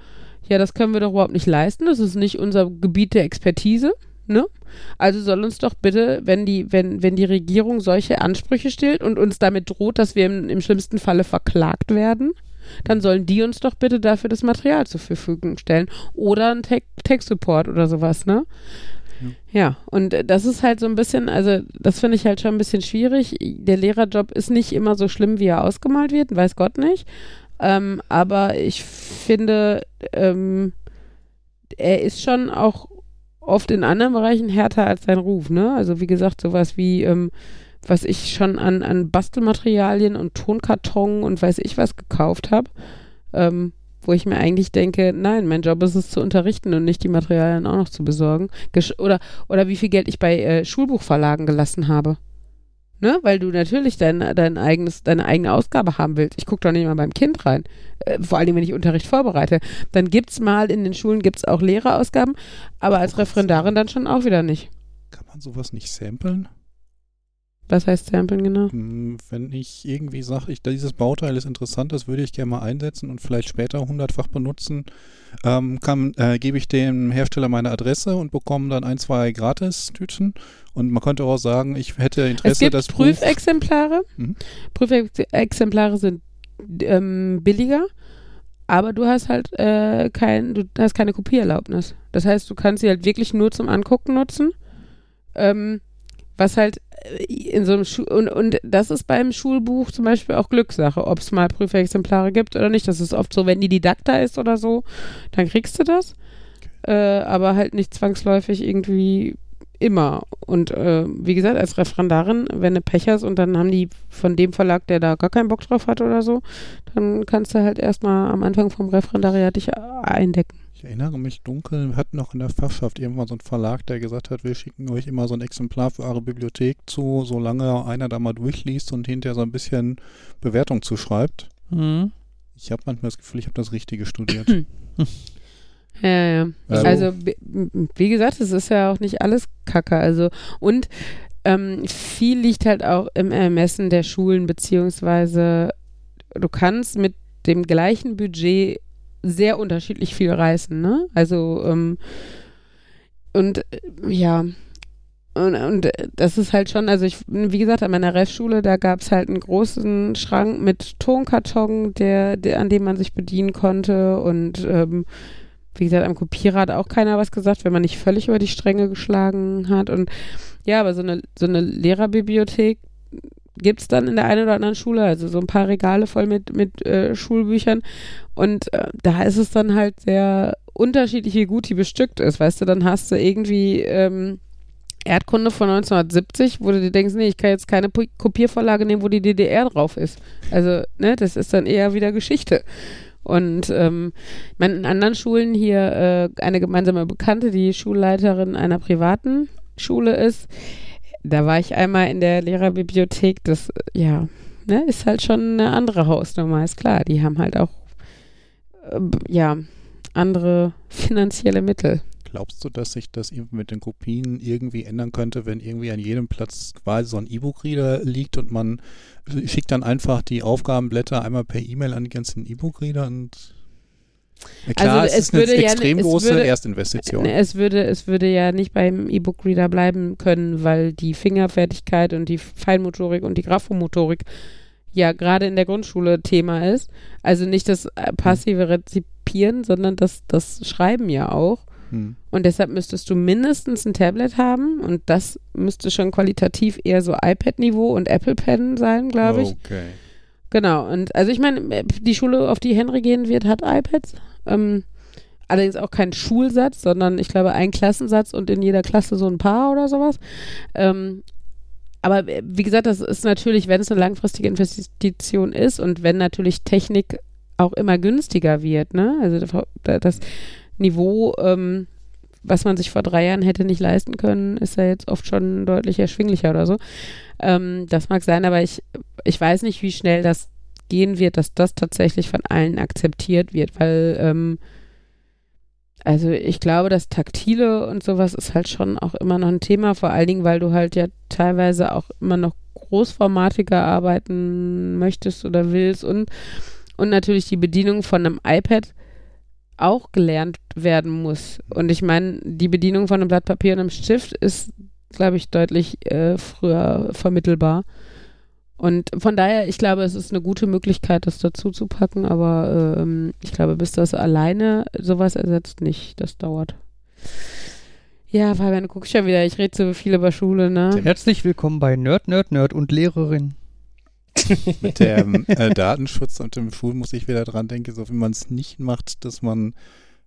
ja, das können wir doch überhaupt nicht leisten, das ist nicht unser Gebiet der Expertise, ne? Also soll uns doch bitte, wenn die, wenn, wenn die Regierung solche Ansprüche stellt und uns damit droht, dass wir im, im schlimmsten Falle verklagt werden, dann sollen die uns doch bitte dafür das Material zur Verfügung stellen. Oder ein Tech-Support oder sowas, ne? Ja. und das ist halt so ein bisschen, also das finde ich halt schon ein bisschen schwierig. Der Lehrerjob ist nicht immer so schlimm, wie er ausgemalt wird, weiß Gott nicht. Ähm, aber ich finde, ähm, er ist schon auch oft in anderen Bereichen härter als sein Ruf, ne? Also wie gesagt, sowas wie ähm, was ich schon an, an Bastelmaterialien und Tonkarton und weiß ich was gekauft habe, ähm, wo ich mir eigentlich denke, nein, mein Job ist es zu unterrichten und nicht die Materialien auch noch zu besorgen. Gesch oder, oder wie viel Geld ich bei äh, Schulbuchverlagen gelassen habe. Ne? Weil du natürlich dein, dein eigenes, deine eigene Ausgabe haben willst. Ich gucke doch nicht mal beim Kind rein. Äh, vor allem, wenn ich Unterricht vorbereite. Dann gibt es mal in den Schulen gibt's auch Lehrerausgaben, aber als Referendarin dann schon auch wieder nicht. Kann man sowas nicht samplen? Was heißt Samplen genau? Hm, Wenn ich irgendwie sage, ich, dieses Bauteil ist interessant, das würde ich gerne mal einsetzen und vielleicht später hundertfach benutzen, ähm, kann, äh, gebe ich dem Hersteller meine Adresse und bekomme dann ein, zwei Gratis-Tüten. Und man könnte auch sagen, ich hätte Es Interesse, gibt das Buch... Prüfexemplare. Mhm. Prüfexemplare sind ähm, billiger, aber du hast halt äh, kein, du hast keine Kopiererlaubnis. Das heißt, du kannst sie halt wirklich nur zum Angucken nutzen. Ähm, was halt in so einem Schu und, und das ist beim Schulbuch zum Beispiel auch Glückssache, ob es mal Prüfexemplare gibt oder nicht. Das ist oft so, wenn die Didakta ist oder so, dann kriegst du das. Äh, aber halt nicht zwangsläufig irgendwie immer. Und äh, wie gesagt, als Referendarin, wenn du Pech hast und dann haben die von dem Verlag, der da gar keinen Bock drauf hat oder so, dann kannst du halt erstmal am Anfang vom Referendariat dich eindecken. Ich erinnere mich dunkel, wir hatten noch in der Fachschaft irgendwann so einen Verlag, der gesagt hat, wir schicken euch immer so ein Exemplar für eure Bibliothek zu, solange einer da mal durchliest und hinterher so ein bisschen Bewertung zuschreibt. Mhm. Ich habe manchmal das Gefühl, ich habe das Richtige studiert. <clears throat> Ja, ja. Also- Also, wie gesagt, es ist ja auch nicht alles Kacke. Also, und ähm, viel liegt halt auch im Ermessen der Schulen, beziehungsweise du kannst mit dem gleichen Budget sehr unterschiedlich viel reißen, ne? Also, ähm, und äh, ja. Und, und das ist halt schon, also ich, wie gesagt, an meiner Ref-Schule, da gab es halt einen großen Schrank mit Tonkarton, der, der, an dem man sich bedienen konnte und ähm, wie gesagt, am Kopierer hat auch keiner was gesagt, wenn man nicht völlig über die Stränge geschlagen hat. Und ja, aber so eine, so eine Lehrerbibliothek gibt es dann in der einen oder anderen Schule, also so ein paar Regale voll mit, mit äh, Schulbüchern. Und äh, da ist es dann halt sehr unterschiedlich, wie gut die bestückt ist. Weißt du, dann hast du irgendwie ähm, Erdkunde von 1970, wo du dir denkst, nee, ich kann jetzt keine Pu- Kopiervorlage nehmen, wo die DDR drauf ist. Also, ne, das ist dann eher wieder Geschichte. Und ähm, ich in anderen Schulen hier äh, eine gemeinsame Bekannte, die Schulleiterin einer privaten Schule ist, da war ich einmal in der Lehrerbibliothek, das, äh, ja, ne, ist halt schon eine andere Hausnummer, ist klar. Die haben halt auch, äh, ja, andere finanzielle Mittel. Glaubst du, dass sich das mit den Kopien irgendwie ändern könnte, wenn irgendwie an jedem Platz quasi so ein E-Book-Reader liegt und man schickt dann einfach die Aufgabenblätter einmal per E-Mail an die ganzen E-Book-Reader und ja, klar, Also es, es ist eine würde ja- extrem große würde- Erstinvestition. Ne, Es würde, es würde ja nicht beim E-Book-Reader bleiben können, weil die Fingerfertigkeit und die Feinmotorik und die Graphomotorik ja gerade in der Grundschule Thema ist. Also nicht das äh, passive Rezipieren, sondern das, das Schreiben ja auch. Hm. Und deshalb müsstest du mindestens ein Tablet haben und das müsste schon qualitativ eher so iPad-Niveau und Apple Pen sein, glaube ich. Okay. Genau, und also ich meine, die Schule, auf die Henry gehen wird, hat iPads. Ähm, allerdings auch kein Schulsatz, sondern ich glaube ein Klassensatz und in jeder Klasse so ein paar oder sowas. Ähm, aber äh, wie gesagt, das ist natürlich, wenn es eine langfristige Investition ist und wenn natürlich Technik auch immer günstiger wird, ne? Also da- das Niveau, ähm, was man sich vor drei Jahren hätte nicht leisten können, ist ja jetzt oft schon deutlich erschwinglicher oder so. Ähm, das mag sein, aber ich, ich weiß nicht, wie schnell das gehen wird, dass das tatsächlich von allen akzeptiert wird, weil ähm, also ich glaube, das Taktile und sowas ist halt schon auch immer noch ein Thema, vor allen Dingen, weil du halt ja teilweise auch immer noch großformatiger arbeiten möchtest oder willst und, und natürlich die Bedienung von einem iPad auch gelernt werden muss. Und ich meine, die Bedienung von einem Blatt Papier und einem Stift ist, glaube ich, deutlich äh, früher vermittelbar. Und von daher, ich glaube, es ist eine gute Möglichkeit, das dazu zu packen, aber ähm, ich glaube, bis das alleine sowas ersetzt, nicht. Das dauert. Ja, Fabian, du guckst schon wieder, ich rede so viel über Schule, ne? Herzlich willkommen bei Nerd, Nerd, Nerd und Lehrerin. <laughs> Mit dem äh, Datenschutz und dem Schul muss ich wieder dran denken, so wie man es nicht macht, dass man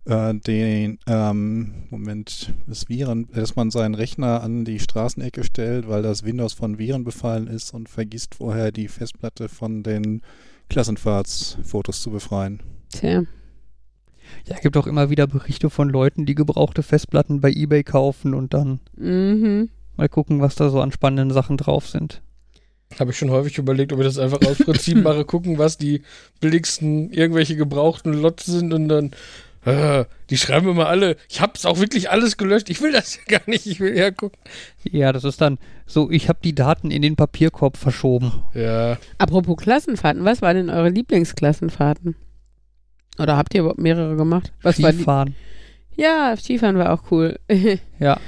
äh, den ähm, Moment das Viren, dass man seinen Rechner an die Straßenecke stellt, weil das Windows von Viren befallen ist und vergisst vorher die Festplatte von den Klassenfahrtsfotos zu befreien. Tja. Ja, gibt auch immer wieder Berichte von Leuten, die gebrauchte Festplatten bei eBay kaufen und dann Mhm. mal gucken, was da so an spannenden Sachen drauf sind. Habe ich schon häufig überlegt, ob ich das einfach aus Prinzip <laughs> mache, gucken, was die billigsten irgendwelche gebrauchten Lots sind und dann, äh, die schreiben immer alle, ich hab's auch wirklich alles gelöscht, ich will das ja gar nicht, ich will ja gucken. Ja, das ist dann so, ich habe die Daten in den Papierkorb verschoben. Ja, Apropos Klassenfahrten, was waren denn eure Lieblingsklassenfahrten? Oder habt ihr überhaupt mehrere gemacht? Was war die? Skifahren. Ja, Skifahren war auch cool. <laughs> Ja.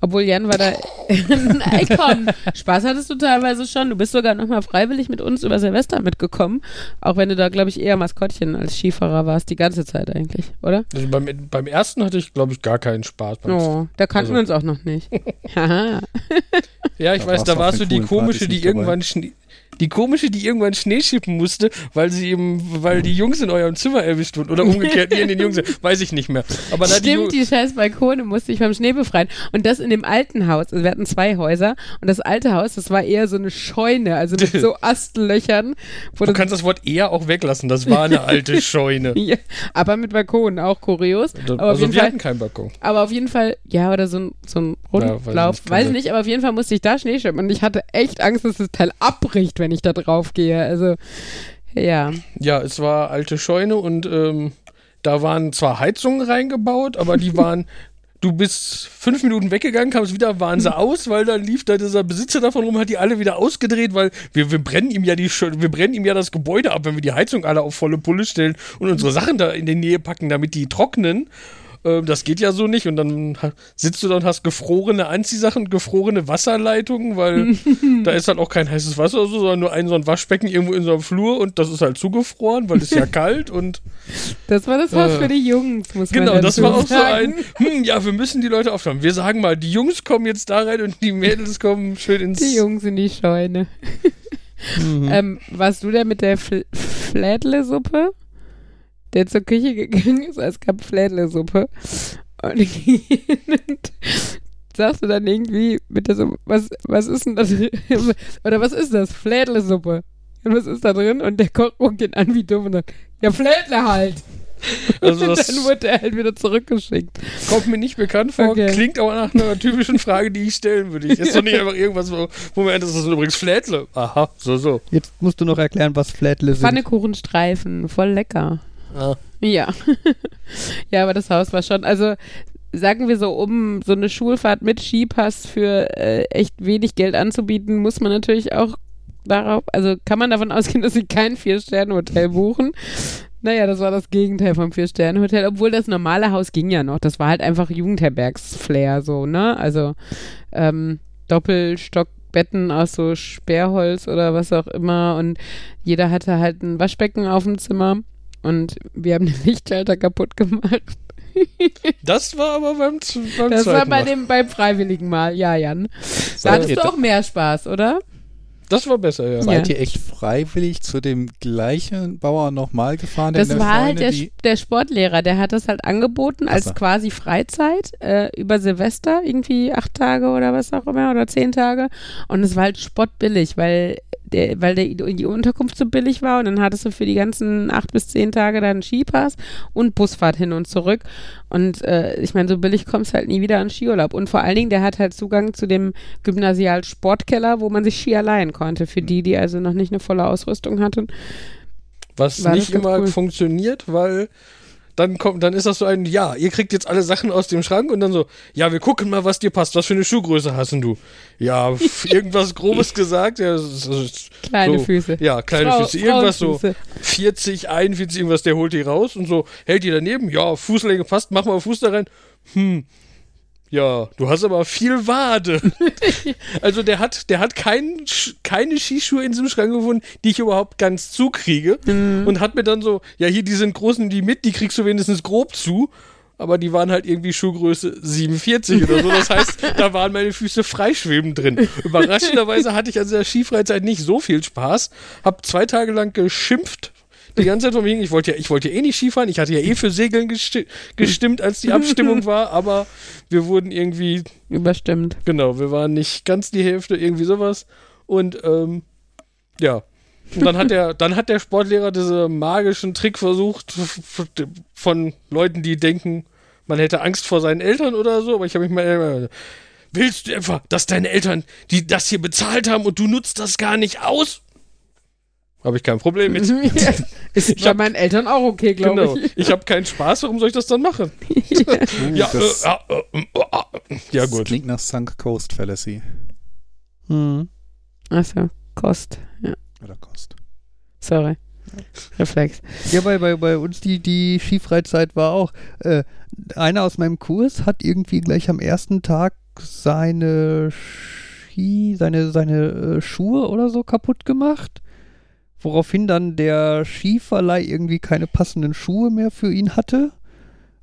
Obwohl Jan war da. <laughs> Ey, komm, Spaß hattest du teilweise schon. Du bist sogar nochmal freiwillig mit uns über Silvester mitgekommen. Auch wenn du da, glaube ich, eher Maskottchen als Skifahrer warst, die ganze Zeit eigentlich, oder? also beim, beim ersten hatte ich, glaube ich, gar keinen Spaß. Beim Oh, da kannten Also- wir uns auch noch nicht. <laughs> Haha. Ja, ich Da weiß, da warst du die komische, Partys die irgendwann die komische, die irgendwann Schnee schippen musste, weil sie eben, weil die Jungs in eurem Zimmer erwischt wurden oder umgekehrt, ihr in den Jungs, <laughs> weiß ich nicht mehr. Aber da die Ju- Stimmt, die scheiß Balkone musste ich vom Schnee befreien. Und das in dem alten Haus. Also wir hatten zwei Häuser. Und das alte Haus, das war eher so eine Scheune. Also mit <laughs> so Astlöchern. Du kannst das Wort eher auch weglassen, das war eine alte <laughs> Scheune. ja, aber mit Balkonen, auch kurios. Aber also wir Fall hatten keinen Balkon. Aber auf jeden Fall, ja, oder so ein, so ein Rundlauf, Ja, weiß ich nicht, weiß nicht, aber auf jeden Fall musste ich da Schnee schippen und ich hatte echt Angst, dass das Teil abbricht, wenn ich da drauf gehe. Also, ja. Ja, es war alte Scheune und ähm, da waren zwar Heizungen reingebaut, aber die <laughs> waren. Du bist fünf Minuten weggegangen, kamst wieder, waren sie aus, weil dann lief da dieser Besitzer davon rum, hat die alle wieder ausgedreht, weil wir, wir brennen ihm ja die wir brennen ihm ja das Gebäude ab, wenn wir die Heizung alle auf volle Pulle stellen und unsere Sachen da in die Nähe packen, damit die trocknen. Ähm, das geht ja so nicht. Und dann sitzt du da und hast gefrorene Anziehsachen, gefrorene Wasserleitungen, weil <laughs> da ist halt auch kein heißes Wasser oder so, sondern nur ein so ein Waschbecken irgendwo in so einem Flur und das ist halt zugefroren, weil es ja <laughs> kalt und Das war das Haus Äh, für die Jungs, muss man genau, das war auch so ein, hm, ja, wir müssen die Leute aufschauen. Wir sagen mal, die Jungs kommen jetzt da rein und die Mädels kommen schön ins. Die Jungs in die Scheune. <laughs> Mhm. Ähm, warst du der mit der Fl Flädle-Suppe? Der zur Küche gegangen ist, es gab Flädle-Suppe. Und, <laughs> und sagst du dann irgendwie mit der Suppe, was, was ist denn das? <laughs> Oder was ist das? Flädle-Suppe. Und was ist da drin? Und der Koch guckt ihn an wie dumm und sagt, ja, Flädle halt. <laughs> Also und dann wurde er halt wieder zurückgeschickt. kommt mir nicht bekannt vor, Okay. klingt aber nach einer typischen Frage, die ich stellen würde. Ich ist doch nicht einfach irgendwas, wo, wo mir das ist übrigens Flädle. Aha, so, so. Jetzt musst du noch erklären, was Flätle sind. Pfannekuchenstreifen, voll lecker. Ja. <laughs> ja, aber das Haus war schon, also sagen wir so, um so eine Schulfahrt mit Skipass für äh, echt wenig Geld anzubieten, muss man natürlich auch darauf, also kann man davon <laughs> ausgehen, dass sie kein Vier-Sterne-Hotel buchen. Naja, das war das Gegenteil vom Vier-Sterne-Hotel, obwohl das normale Haus ging ja noch. Das war halt einfach Jugendherbergs-Flair so, ne? Also ähm, Doppelstockbetten aus so Sperrholz oder was auch immer und jeder hatte halt ein Waschbecken auf dem Zimmer und wir haben <laughs> den Lichtschalter kaputt gemacht. Das war aber beim, beim Das war bei dem beim freiwilligen Mal, ja, Jan. Da hattest du auch mehr Spaß, oder? Das war besser, ja. Ja. seid ihr echt freiwillig zu dem gleichen Bauer nochmal gefahren? Das war Scheune, halt der, der Sportlehrer, der hat das halt angeboten als so. quasi Freizeit äh, über Silvester, irgendwie acht Tage oder was auch immer oder zehn Tage. Und es war halt spottbillig, weil der, weil der, die Unterkunft so billig war und dann hattest du für die ganzen acht bis zehn Tage dann Skipass und Busfahrt hin und zurück. Und äh, ich meine, so billig kommst halt nie wieder an Skiurlaub. Und vor allen Dingen, der hat halt Zugang zu dem Gymnasial-Sportkeller, wo man sich Ski leihen konnte, für die, die also noch nicht eine volle Ausrüstung hatten. Was nicht immer cool. funktioniert, weil dann kommt, dann ist das so ein, ja, ihr kriegt jetzt alle Sachen aus dem Schrank und dann so, ja, wir gucken mal, was dir passt. Was für eine Schuhgröße hast denn du? Ja, <laughs> irgendwas Grobes gesagt. Ja, s- s- Kleine so, Füße. Ja, kleine Frau- Füße. Irgendwas so Frauenfüße. 40, 41, irgendwas, der holt die raus und so, hält die daneben. Ja, Fußlänge passt, mach mal Fuß da rein. Hm. Ja, du hast aber viel Wade. <laughs> also der hat, der hat kein, keine Skischuhe in diesem Schrank gefunden, die ich überhaupt ganz zukriege. Und hat mir dann so, ja, hier, die sind großen, die mit, die kriegst du wenigstens grob zu. Aber die waren halt irgendwie Schuhgröße 47 oder so. Das heißt, da waren meine Füße freischwebend drin. Überraschenderweise hatte ich an dieser Skifreizeit nicht so viel Spaß. Hab zwei Tage lang geschimpft. Die ganze Zeit von wegen, ich wollte ja, ich wollte ja eh nicht Skifahren. Ich hatte ja eh für Segeln gesti gestimmt, als die Abstimmung war. Aber wir wurden irgendwie Überstimmt. Genau, wir waren nicht ganz die Hälfte, irgendwie sowas. Und ähm, ja, Und dann hat der, <laughs> dann hat der Sportlehrer diesen magischen Trick versucht von Leuten, die denken, man hätte Angst vor seinen Eltern oder so, aber ich habe mich mal Willst du etwa, dass deine Eltern, die das hier bezahlt haben und du nutzt das gar nicht aus? Habe ich kein Problem mit. <laughs> Ist Ich bei hab- meinen Eltern auch okay, glaube Genau. ich. Ich habe keinen Spaß, warum soll ich das dann machen? <laughs> Ja, das, äh, äh, äh, äh, äh. ja das gut. klingt nach Sunk Coast Fallacy. Hm. Achso, Kost. Ja, Oder Kost. sorry. Reflex. Ja, bei, bei, bei uns die, die Skifreizeit war auch, äh, einer aus meinem Kurs hat irgendwie gleich am ersten Tag seine Ski, seine, seine äh, Schuhe oder so kaputt gemacht. Woraufhin dann der Skiverleih irgendwie keine passenden Schuhe mehr für ihn hatte.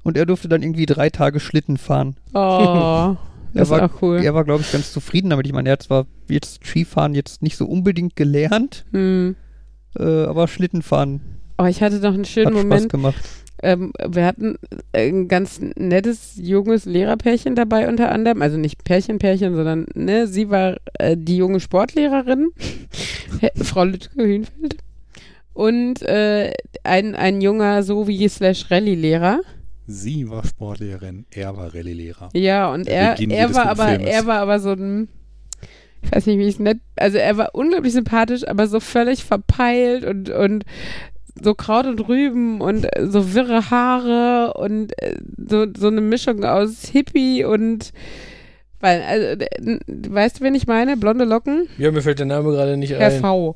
Und er durfte dann irgendwie drei Tage Schlitten fahren. Oh, <laughs> das ist war- cool. Er war, glaube ich, ganz zufrieden damit. Ich meine, er hat zwar jetzt Skifahren jetzt nicht so unbedingt gelernt, Hm. äh, aber Schlittenfahren Oh, ich hatte noch einen hat schönen Spaß Moment. gemacht. Ähm, wir hatten ein ganz nettes, junges Lehrerpärchen dabei unter anderem. Also nicht Pärchen, Pärchen, sondern ne, sie war äh, die junge Sportlehrerin, <laughs> Frau Lütke-Hühnfeld. Und äh, ein, ein junger Sovi slash Rallye-Lehrer. Sie war Sportlehrerin, er war Rallye-Lehrer. Ja, und er, er war aber, Filmes. er war aber so ein, ich weiß nicht, wie ich es nett, also er war unglaublich sympathisch, aber so völlig verpeilt und, und so Kraut und Rüben und äh, so wirre Haare und äh, so, so eine Mischung aus Hippie und weil, also, äh, weißt du, wen ich meine? Blonde Locken? Ja, mir fällt der Name gerade nicht Herr ein. V.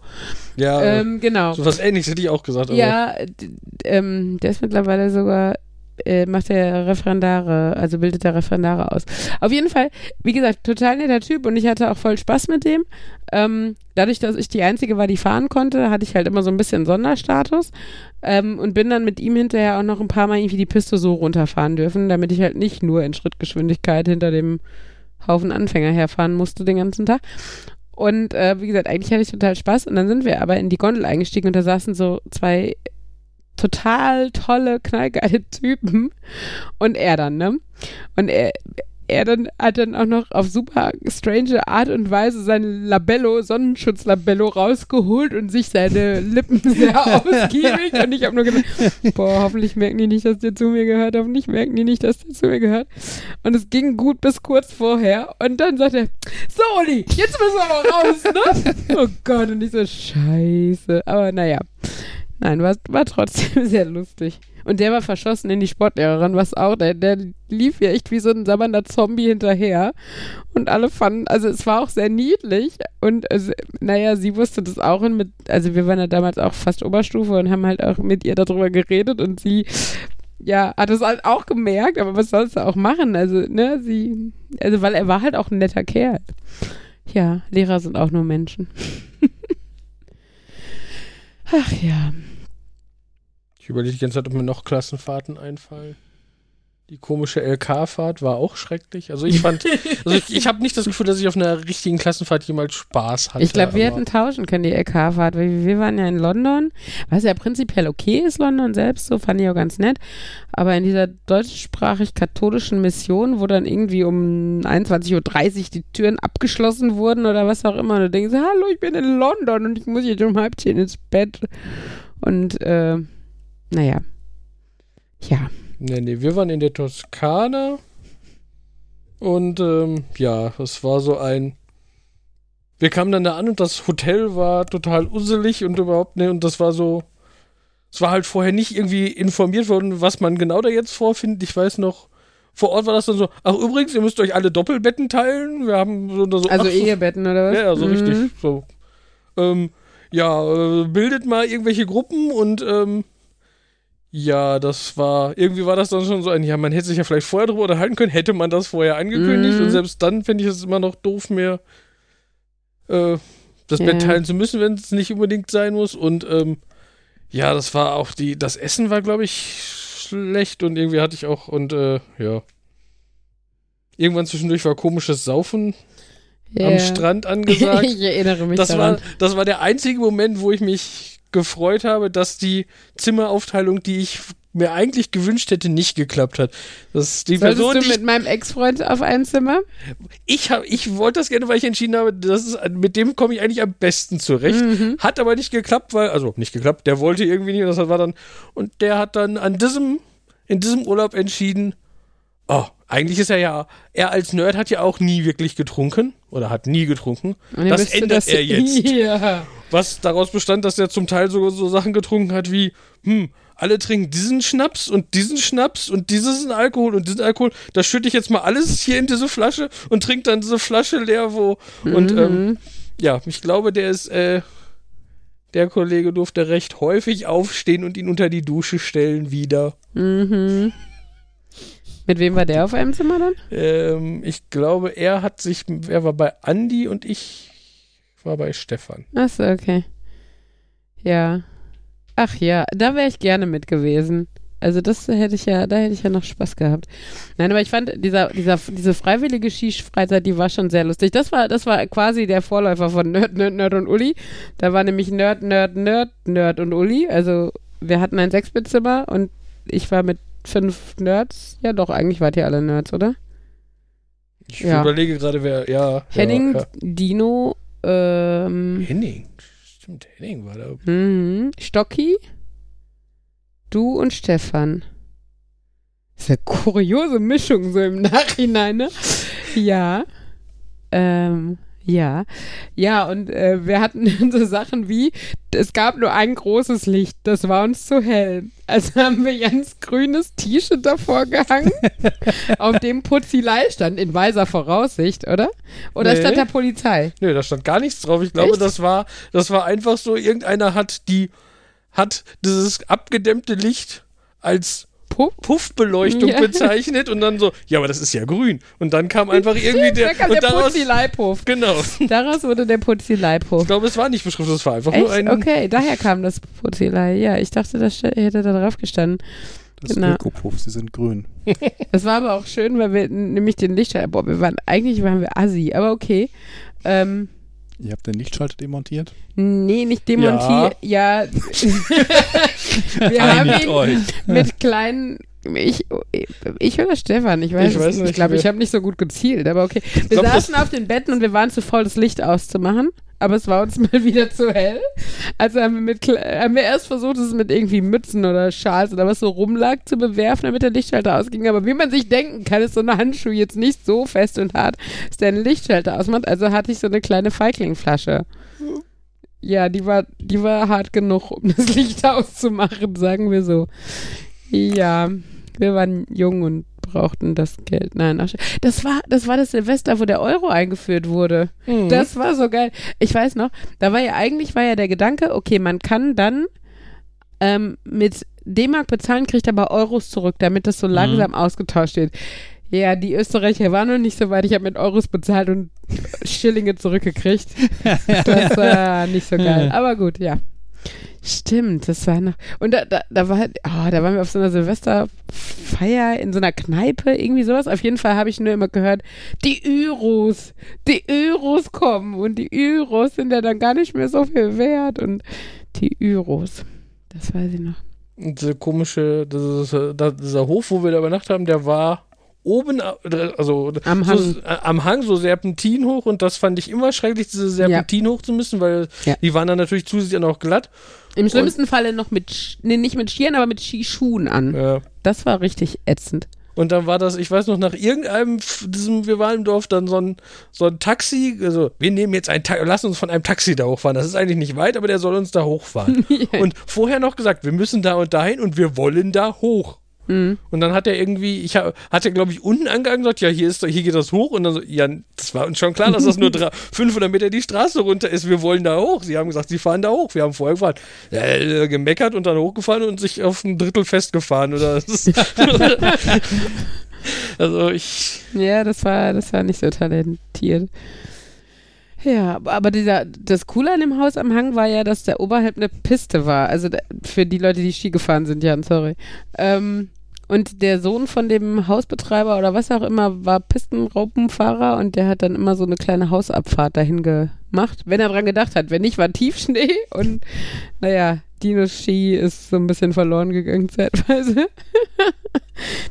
Ja, Ähm, genau. so was ähnliches hätte ich auch gesagt. Aber Ja, ähm, der ist mittlerweile sogar, äh, macht der Referendare, also bildet der Referendare aus. Auf jeden Fall, wie gesagt, total netter Typ und ich hatte auch voll Spaß mit dem. Ähm, dadurch, dass ich die Einzige war, die fahren konnte, hatte ich halt immer so ein bisschen Sonderstatus ähm, und bin dann mit ihm hinterher auch noch ein paar Mal irgendwie die Piste so runterfahren dürfen, damit ich halt nicht nur in Schrittgeschwindigkeit hinter dem Haufen Anfänger herfahren musste den ganzen Tag. Und äh, wie gesagt, eigentlich hatte ich total Spaß. Und dann sind wir aber in die Gondel eingestiegen und da saßen so zwei total tolle, knallgeile Typen. Und er dann, ne? Und er, er dann hat dann auch noch auf super strange Art und Weise sein Labello, Sonnenschutzlabello rausgeholt und sich seine Lippen <laughs> sehr ausgiebig. Und ich habe nur gedacht, boah, hoffentlich merken die nicht, dass der zu mir gehört. Hoffentlich merken die nicht, dass der zu mir gehört. Und es ging gut bis kurz vorher. Und dann sagt er, so Uli, jetzt müssen wir aber raus, ne? <laughs> Oh Gott, und ich so, scheiße. Aber naja. Nein, war, war trotzdem <laughs> sehr lustig. Und der war verschossen in die Sportlehrerin, was auch, der, der lief ja echt wie so ein sabbernder Zombie hinterher. Und alle fanden, also es war auch sehr niedlich. Und also, naja, sie wusste das auch. Und mit, also wir waren ja damals auch fast Oberstufe und haben halt auch mit ihr darüber geredet. Und sie, ja, hat es halt auch gemerkt, aber was sollst du auch machen? Also, ne, sie, also weil er war halt auch ein netter Kerl. Ja, Lehrer sind auch nur Menschen. <laughs> Ach ja. Ich überlege die ganze Zeit, ob mir noch Klassenfahrten einfallen. Die komische LK-Fahrt war auch schrecklich. Also ich fand, <laughs> also ich, ich habe nicht das Gefühl, dass ich auf einer richtigen Klassenfahrt jemals Spaß hatte. Ich glaube, wir hätten tauschen können, die LK-Fahrt, weil wir waren ja in London, was ja prinzipiell okay ist, London selbst, so fand ich auch ganz nett. Aber in dieser deutschsprachig-katholischen Mission, wo dann irgendwie um 21.30 Uhr die Türen abgeschlossen wurden oder was auch immer, und du denkst, hallo, ich bin in London und ich muss jetzt um halb zehn ins Bett. Und, äh, naja. Ja. Nee, nee, wir waren in der Toskana und ähm, ja, das war so ein. Wir kamen dann da an und das Hotel war total usselig und überhaupt, ne, und das war so. Es war halt vorher nicht irgendwie informiert worden, was man genau da jetzt vorfindet. Ich weiß noch, vor Ort war das dann so, ach übrigens, ihr müsst euch alle Doppelbetten teilen. Wir haben so, so Also ach, Ehebetten oder was? ja, ja, so Mhm. richtig. So. Ähm, ja, äh, bildet mal irgendwelche Gruppen und ähm, ja, das war, irgendwie war das dann schon so ein, ja, man hätte sich ja vielleicht vorher drüber unterhalten können, hätte man das vorher angekündigt Mhm. und selbst dann finde ich es immer noch doof, mehr äh, das Ja. Bett teilen zu müssen, wenn es nicht unbedingt sein muss und ähm, ja, das war auch die, das Essen war, glaube ich, schlecht und irgendwie hatte ich auch und äh, ja. Irgendwann zwischendurch war komisches Saufen Ja. am Strand <laughs> angesagt. ich erinnere mich Das daran. war, das war der einzige Moment, wo ich mich gefreut habe, dass die Zimmeraufteilung, die ich mir eigentlich gewünscht hätte, nicht geklappt hat. Das die Solltest Person, du mit meinem Ex-Freund auf ein Zimmer? ich, hab, ich wollte das gerne, weil ich entschieden habe, das ist, mit dem komme ich eigentlich am besten zurecht. Mhm. Hat aber nicht geklappt, weil, also nicht geklappt, der wollte irgendwie nicht und das war dann, und der hat dann an diesem, in diesem Urlaub entschieden, oh, eigentlich ist er ja, er als Nerd hat ja auch nie wirklich getrunken oder hat nie getrunken. Das ändert er jetzt. <laughs> Ja. Was daraus bestand, dass er zum Teil so, so Sachen getrunken hat wie, hm, alle trinken diesen Schnaps und diesen Schnaps und diesen Alkohol und diesen Alkohol. Das schütte ich jetzt mal alles hier in diese Flasche und trinke dann diese Flasche leer, wo. Und ähm, Mhm. ja, ich glaube, der ist, äh, der Kollege durfte recht häufig aufstehen und ihn unter die Dusche stellen wieder. Mhm. Mit wem war der auf einem Zimmer dann? Ähm, ich glaube, er hat sich, er war bei Andi und ich war bei Stefan. Achso, okay. Ja. Ach ja, da wäre ich gerne mit gewesen. Also das hätte ich ja, da hätte ich ja noch Spaß gehabt. Nein, aber ich fand dieser, dieser, diese freiwillige Skifreizeit, die war schon sehr lustig. Das war, das war quasi der Vorläufer von Nerd, Nerd, Nerd und Uli. Da war nämlich Nerd, Nerd, Nerd, Nerd und Uli. Also wir hatten ein Sechsbittzimmer und ich war mit fünf Nerds. Ja doch, eigentlich wart ihr alle Nerds, oder? Ich Ja. überlege gerade, wer, ja. Henning, Ja, Dino, ja. ähm, Henning. Stimmt, Henning war da. Mhm. Stocki, du und Stefan. Das ist eine kuriose Mischung so im <laughs> Nachhinein, ne? Ja. Ähm, ja. Ja, und äh, wir hatten <laughs> so Sachen wie, es gab nur ein großes Licht, das war uns zu hell. Also haben wir ganz grünes T-Shirt davor gehangen, <laughs> auf dem Putzilei stand, in weiser Voraussicht, oder? Oder Nee. stand da Polizei? Nö, da stand gar nichts drauf. Ich glaube, Echt? das war, das war einfach so, irgendeiner hat die, hat dieses abgedämmte Licht als Puff? Puffbeleuchtung Ja. bezeichnet und dann so, ja, aber das ist ja grün. Und dann kam einfach irgendwie der, Da kam und der daraus, Putzilei-Puff. genau. Daraus wurde der Putzilei-Puff. Ich glaube, es war nicht beschriftet, es war einfach nur Echt? ein, Okay, daher kam das Putzilei. Ja, ich dachte, das hätte da drauf gestanden. Das Genau. Ökopuff, sie sind grün. <laughs> Das war aber auch schön, weil wir nämlich den Lichtschalter, boah, wir waren, eigentlich waren wir assi, aber okay. Ähm, Ihr habt den Lichtschalter demontiert? nee, nicht demontiert. Ja. <laughs> wir haben ihn euch. mit kleinen, ich, ich oder Stefan, ich weiß, Ich weiß nicht. Ich glaube, ich habe nicht so gut gezielt, aber okay. Wir glaub, saßen auf den Betten und wir waren zu voll, das Licht auszumachen. Aber es war uns <laughs> mal wieder zu hell. Also haben wir, mit, haben wir erst versucht, es mit irgendwie Mützen oder Schals oder was so rumlag zu bewerfen, damit der Lichtschalter ausging. Aber wie man sich denken kann, ist so eine Handschuh jetzt nicht so fest und hart, dass der einen Lichtschalter ausmacht. Also hatte ich so eine kleine Feiglingflasche. Ja, die war, die war hart genug, um das Licht <laughs> auszumachen, sagen wir so. Ja, wir waren jung und brauchten das Geld. Nein, ach, das war, das war das Silvester, wo der Euro eingeführt wurde. Mhm. Das war so geil. Ich weiß noch, da war ja eigentlich war ja der Gedanke, okay, man kann dann ähm, mit D-Mark bezahlen, kriegt aber Euros zurück, damit das so langsam ausgetauscht wird. Ja, die Österreicher waren noch nicht so weit. Ich habe mit Euros bezahlt und Schillinge zurückgekriegt. <laughs> Das war nicht so geil. Aber gut, ja. Stimmt, das war noch. Und da, da, da war, oh, da waren wir auf so einer Silvesterfeier in so einer Kneipe, irgendwie sowas. Auf jeden Fall habe ich nur immer gehört, die Euros, die Euros kommen. Und die Euros sind ja dann gar nicht mehr so viel wert. Und die Euros, das weiß ich noch. Und Diese komische, das ist, da- dieser Hof, wo wir da übernachtet haben, der war oben, also Am so, Hang. äh, am Hang so Serpentin hoch und das fand ich immer schrecklich, diese Serpentin hoch zu müssen, weil Ja. die waren dann natürlich zusätzlich auch glatt. Im schlimmsten Falle noch mit, nee, nicht mit Skiern, aber mit Skischuhen an. Ja. Das war richtig ätzend. Und dann war das, ich weiß noch, nach irgendeinem, diesem, wir waren im Dorf, dann so ein, so ein Taxi, also wir nehmen jetzt ein Taxi, lass uns von einem Taxi da hochfahren. Das ist eigentlich nicht weit, aber der soll uns da hochfahren. <laughs> Und vorher noch gesagt, wir müssen da und dahin und wir wollen da hoch. Mhm. Und dann hat er irgendwie, ich hab, hat er glaube ich unten angegangen gesagt, ja hier ist, hier geht das hoch und dann so, ja, das war uns schon klar, dass das nur drei, <laughs> 500 Meter die Straße runter ist. Wir wollen da hoch. Sie haben gesagt, sie fahren da hoch. Wir haben vorher gefahren, äh, gemeckert und dann hochgefahren und sich auf ein Drittel festgefahren oder. <laughs> <laughs> Also ich, Ja, das war, das war nicht so talentiert. Ja, aber- dieser, das Coole an dem Haus am Hang war ja, dass der oberhalb eine Piste war. Also für die Leute, die Ski gefahren sind, Jan, sorry. Ähm, und der Sohn von dem Hausbetreiber oder was auch immer war Pistenraupenfahrer und der hat dann immer so eine kleine Hausabfahrt dahin gemacht, wenn er dran gedacht hat. Wenn nicht, war Tiefschnee <laughs> und naja, Dinos Ski ist so ein bisschen verloren gegangen <laughs> zeitweise.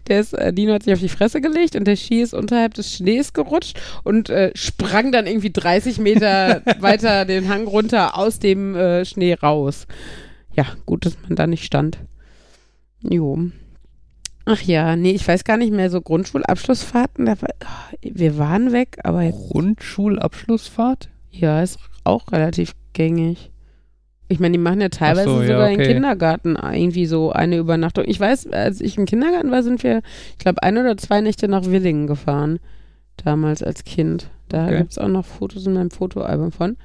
der ist, äh, Dino hat sich auf die Fresse gelegt und der Ski ist unterhalb des Schnees gerutscht und äh, sprang dann irgendwie 30 Meter <laughs> weiter den Hang runter aus dem äh, Schnee raus. Ja, gut, dass man da nicht stand. Jo. Ach ja, nee, ich weiß gar nicht mehr, so Grundschulabschlussfahrten, da war, oh, wir waren weg, aber jetzt, Grundschulabschlussfahrt? ja, ist auch relativ gängig. Ich meine, die machen ja teilweise so, ja, sogar im okay. Kindergarten irgendwie so eine Übernachtung. Ich weiß, als ich im Kindergarten war, sind wir, ich glaube, ein oder zwei Nächte nach Willingen gefahren. Damals als Kind. Da Okay. gibt es auch noch Fotos in meinem Fotoalbum von.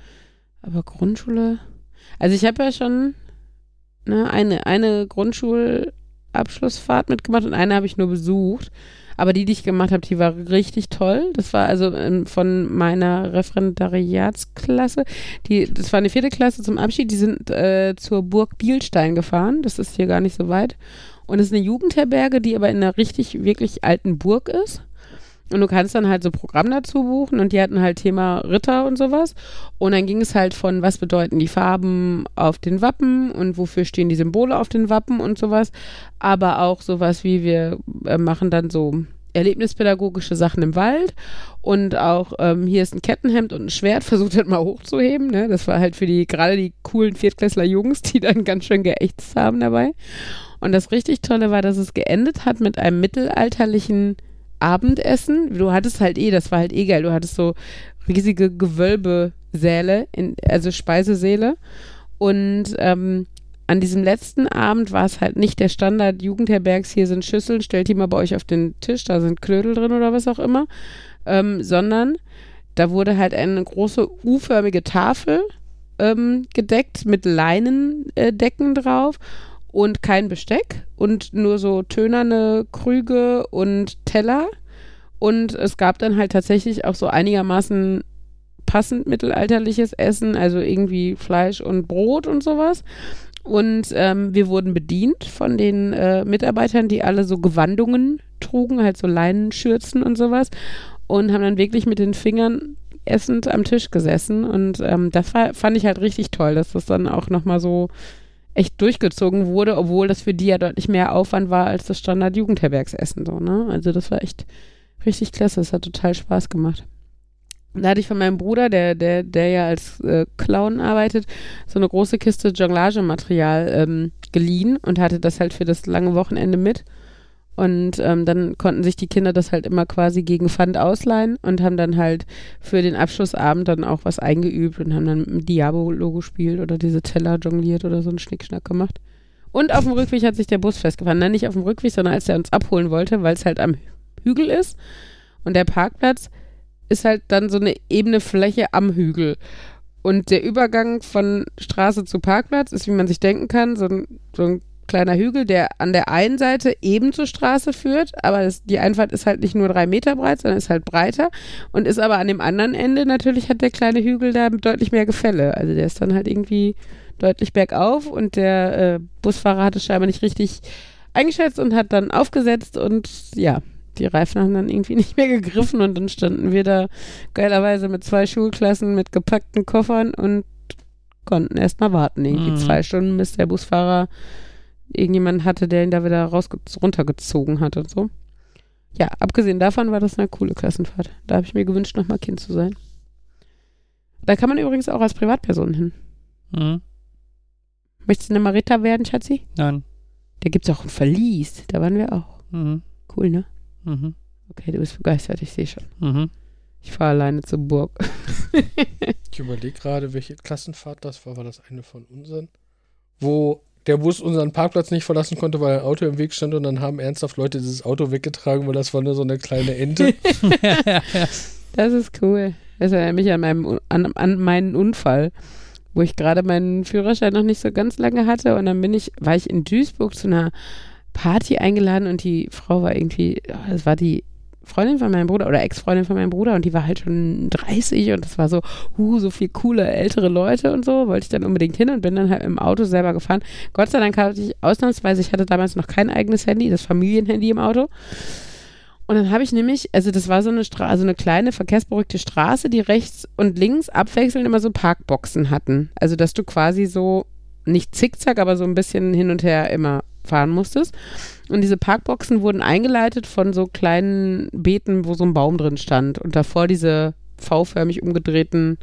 Aber Grundschule. Also ich habe ja schon ne, eine, eine Grundschulabschlussfahrt mitgemacht und eine habe ich nur besucht. Aber die, die ich gemacht habe, die war richtig toll. Das war also ähm, von meiner Referendariatsklasse. Die, das war eine vierte Klasse zum Abschied. Die sind äh, zur Burg Bielstein gefahren. Das ist hier gar nicht so weit. Und es ist eine Jugendherberge, die aber in einer richtig, wirklich alten Burg ist. Und du kannst dann halt so Programm dazu buchen und die hatten halt Thema Ritter und sowas. Und dann ging es halt von, was bedeuten die Farben auf den Wappen und wofür stehen die Symbole auf den Wappen und sowas. Aber auch sowas wie wir äh, machen dann so erlebnispädagogische Sachen im Wald und auch ähm, hier ist ein Kettenhemd und ein Schwert, <laughs> versucht halt mal hochzuheben. Ne? Das war halt für die, gerade die coolen Viertklässler Jungs, die dann ganz schön geächtzt haben dabei. Und das richtig Tolle war, dass es geendet hat mit einem mittelalterlichen Abendessen. Du hattest halt eh, das war halt eh geil, du hattest so riesige Gewölbesäle, in, also Speisesäle. Und ähm, an diesem letzten Abend war es halt nicht der Standard Jugendherbergs, hier sind Schüsseln, stellt die mal bei euch auf den Tisch, da sind Knödel drin oder was auch immer, ähm, sondern da wurde halt eine große U-förmige Tafel ähm, gedeckt mit Leinendecken Decken drauf und kein Besteck und nur so tönerne Krüge und Teller. Und es gab dann halt tatsächlich auch so einigermaßen passend mittelalterliches Essen, also irgendwie Fleisch und Brot und sowas. Und ähm, wir wurden bedient von den äh, Mitarbeitern, die alle so Gewandungen trugen, halt so Leinenschürzen und sowas. Und haben dann wirklich mit den Fingern essend am Tisch gesessen. Und ähm, das war, fand ich halt richtig toll, dass das dann auch nochmal so echt durchgezogen wurde, obwohl das für die ja deutlich mehr Aufwand war als das Standard-Jugendherbergsessen. So, ne? Also das war echt richtig klasse. Es hat total Spaß gemacht. Da hatte ich von meinem Bruder, der, der, der ja als äh, Clown arbeitet, so eine große Kiste Jonglagematerial ähm, geliehen und hatte das halt für das lange Wochenende mit. Und ähm, dann konnten sich die Kinder das halt immer quasi gegen Pfand ausleihen und haben dann halt für den Abschlussabend dann auch was eingeübt und haben dann mit dem Diabolo gespielt oder diese Teller jongliert oder so einen Schnickschnack gemacht. Und auf dem Rückweg hat sich der Bus festgefahren. Nein, nicht auf dem Rückweg, sondern als er uns abholen wollte, weil es halt am Hügel ist. Und der Parkplatz ist halt dann so eine ebene Fläche am Hügel. Und der Übergang von Straße zu Parkplatz ist, wie man sich denken kann, so ein, so ein kleiner Hügel, der an der einen Seite eben zur Straße führt, aber das, die Einfahrt ist halt nicht nur drei Meter breit, sondern ist halt breiter und ist aber an dem anderen Ende natürlich hat der kleine Hügel da deutlich mehr Gefälle. Also der ist dann halt irgendwie deutlich bergauf und der äh, Busfahrer hat es scheinbar nicht richtig eingeschätzt und hat dann aufgesetzt und ja, die Reifen haben dann irgendwie <laughs> nicht mehr gegriffen und dann standen wir da geilerweise mit zwei Schulklassen mit gepackten Koffern und konnten erst mal warten, irgendwie Mhm. zwei Stunden, bis der Busfahrer irgendjemand hatte, der ihn da wieder rausge runtergezogen hat und so. Ja, abgesehen davon war das eine coole Klassenfahrt. Da habe ich mir gewünscht, nochmal Kind zu sein. Da kann man übrigens auch als Privatperson hin. Mhm. Möchtest du eine Marita werden, Schatzi? Nein. Da gibt es auch ein Verlies. Da waren wir auch. Mhm. Cool, ne? Mhm. Okay, du bist begeistert, ich sehe schon. Mhm. Ich fahre alleine zur Burg. Ich überlege gerade, welche Klassenfahrt das war. War das eine von unseren? Wo der Bus unseren Parkplatz nicht verlassen konnte, weil ein Auto im Weg stand und dann haben ernsthaft Leute dieses Auto weggetragen, weil das war nur so eine kleine Ente. <laughs> Das ist cool. Das erinnert mich an, meinem, an, an meinen Unfall, wo ich gerade meinen Führerschein noch nicht so ganz lange hatte und dann bin ich, war ich in Duisburg zu einer Party eingeladen und die Frau war irgendwie, ja, das war die Freundin von meinem Bruder oder Ex-Freundin von meinem Bruder und die war halt schon 30 und das war so, huh, so viel coole ältere Leute und so, wollte ich dann unbedingt hin und bin dann halt im Auto selber gefahren. Gott sei Dank hatte ich ausnahmsweise, ich hatte damals noch kein eigenes Handy, das Familienhandy im Auto. Und dann habe ich nämlich, also das war so eine Straße, also eine kleine verkehrsberuhigte Straße, die rechts und links abwechselnd immer so Parkboxen hatten. Also dass du quasi so nicht zickzack, aber so ein bisschen hin und her immer fahren musstest. Und diese Parkboxen wurden eingeleitet von so kleinen Beeten, wo so ein Baum drin stand. Und davor diese V-förmig umgedrehten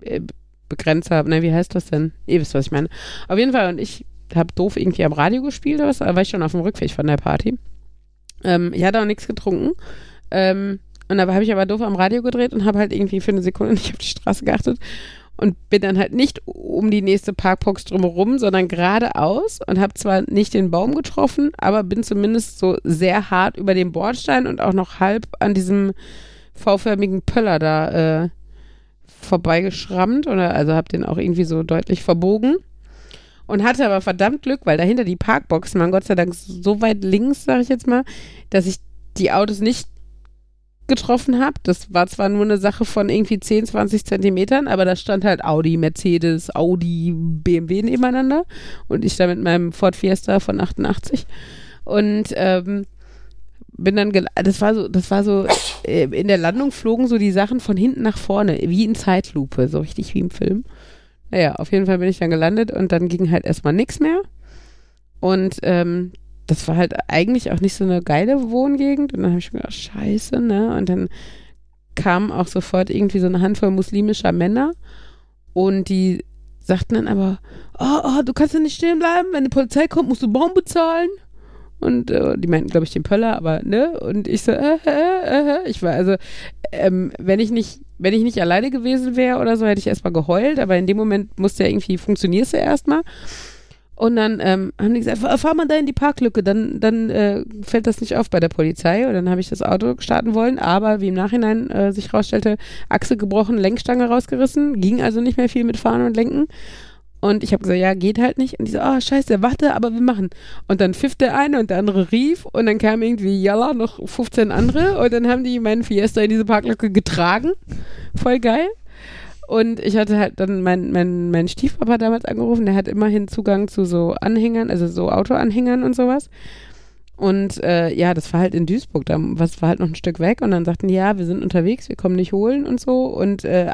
äh, Begrenzer, nein, wie heißt das denn? Ihr wisst, was ich meine. Auf jeden Fall, und ich habe doof irgendwie am Radio gespielt oder was, da war ich schon auf dem Rückweg von der Party. Ähm, ich hatte auch nichts getrunken. Ähm, und da habe ich aber doof am Radio gedreht und habe halt irgendwie für eine Sekunde nicht auf die Straße geachtet und bin dann halt nicht um die nächste Parkbox drumherum, sondern geradeaus und habe zwar nicht den Baum getroffen, aber bin zumindest so sehr hart über den Bordstein und auch noch halb an diesem V-förmigen Pöller da äh, vorbeigeschrammt oder also habe den auch irgendwie so deutlich verbogen und hatte aber verdammt Glück, weil dahinter die Parkboxen waren Gott sei Dank so weit links, sage ich jetzt mal, dass ich die Autos nicht getroffen habe. Das war zwar nur eine Sache von irgendwie 10, 20 Zentimetern, aber da stand halt Audi, Mercedes, Audi, BMW nebeneinander und ich da mit meinem Ford Fiesta von 88 und ähm, bin dann, das war so, das war so, äh, in der Landung flogen so die Sachen von hinten nach vorne, wie in Zeitlupe, so richtig wie im Film. Naja, auf jeden Fall bin ich dann gelandet und dann ging halt erstmal nichts mehr. Und ähm, das war halt eigentlich auch nicht so eine geile Wohngegend. Und dann habe ich mir gedacht, scheiße, ne? Und dann kam auch sofort irgendwie so eine Handvoll muslimischer Männer und die sagten dann aber, oh, oh, du kannst ja nicht stehen bleiben, wenn die Polizei kommt, musst du Baum bezahlen. Und äh, die meinten, glaube ich, den Pöller, aber ne? Und ich so, äh, äh, äh, ich war also, ähm, wenn ich nicht, wenn ich nicht alleine gewesen wäre oder so, hätte ich erstmal geheult, aber in dem Moment musste ja irgendwie, funktionierst du erstmal. Und dann ähm, haben die gesagt, fahr mal da in die Parklücke, dann, dann äh, fällt das nicht auf bei der Polizei. Und dann habe ich das Auto starten wollen, aber wie im Nachhinein äh, sich rausstellte, Achse gebrochen, Lenkstange rausgerissen, ging also nicht mehr viel mit Fahren und Lenken. Und ich habe gesagt, ja, geht halt nicht. Und die so, oh, scheiße, warte, aber wir machen. Und dann pfiff der eine und der andere rief und dann kam irgendwie Jalla, noch 15 andere und dann haben die meinen Fiesta in diese Parklücke getragen. Voll geil. Und ich hatte halt dann meinen mein, mein Stiefpapa damals angerufen, der hat immerhin Zugang zu so Anhängern, also so Autoanhängern und sowas. Und äh, ja, das war halt in Duisburg, da was war halt noch ein Stück weg und dann sagten die, ja, wir sind unterwegs, wir kommen nicht holen und so. Und äh,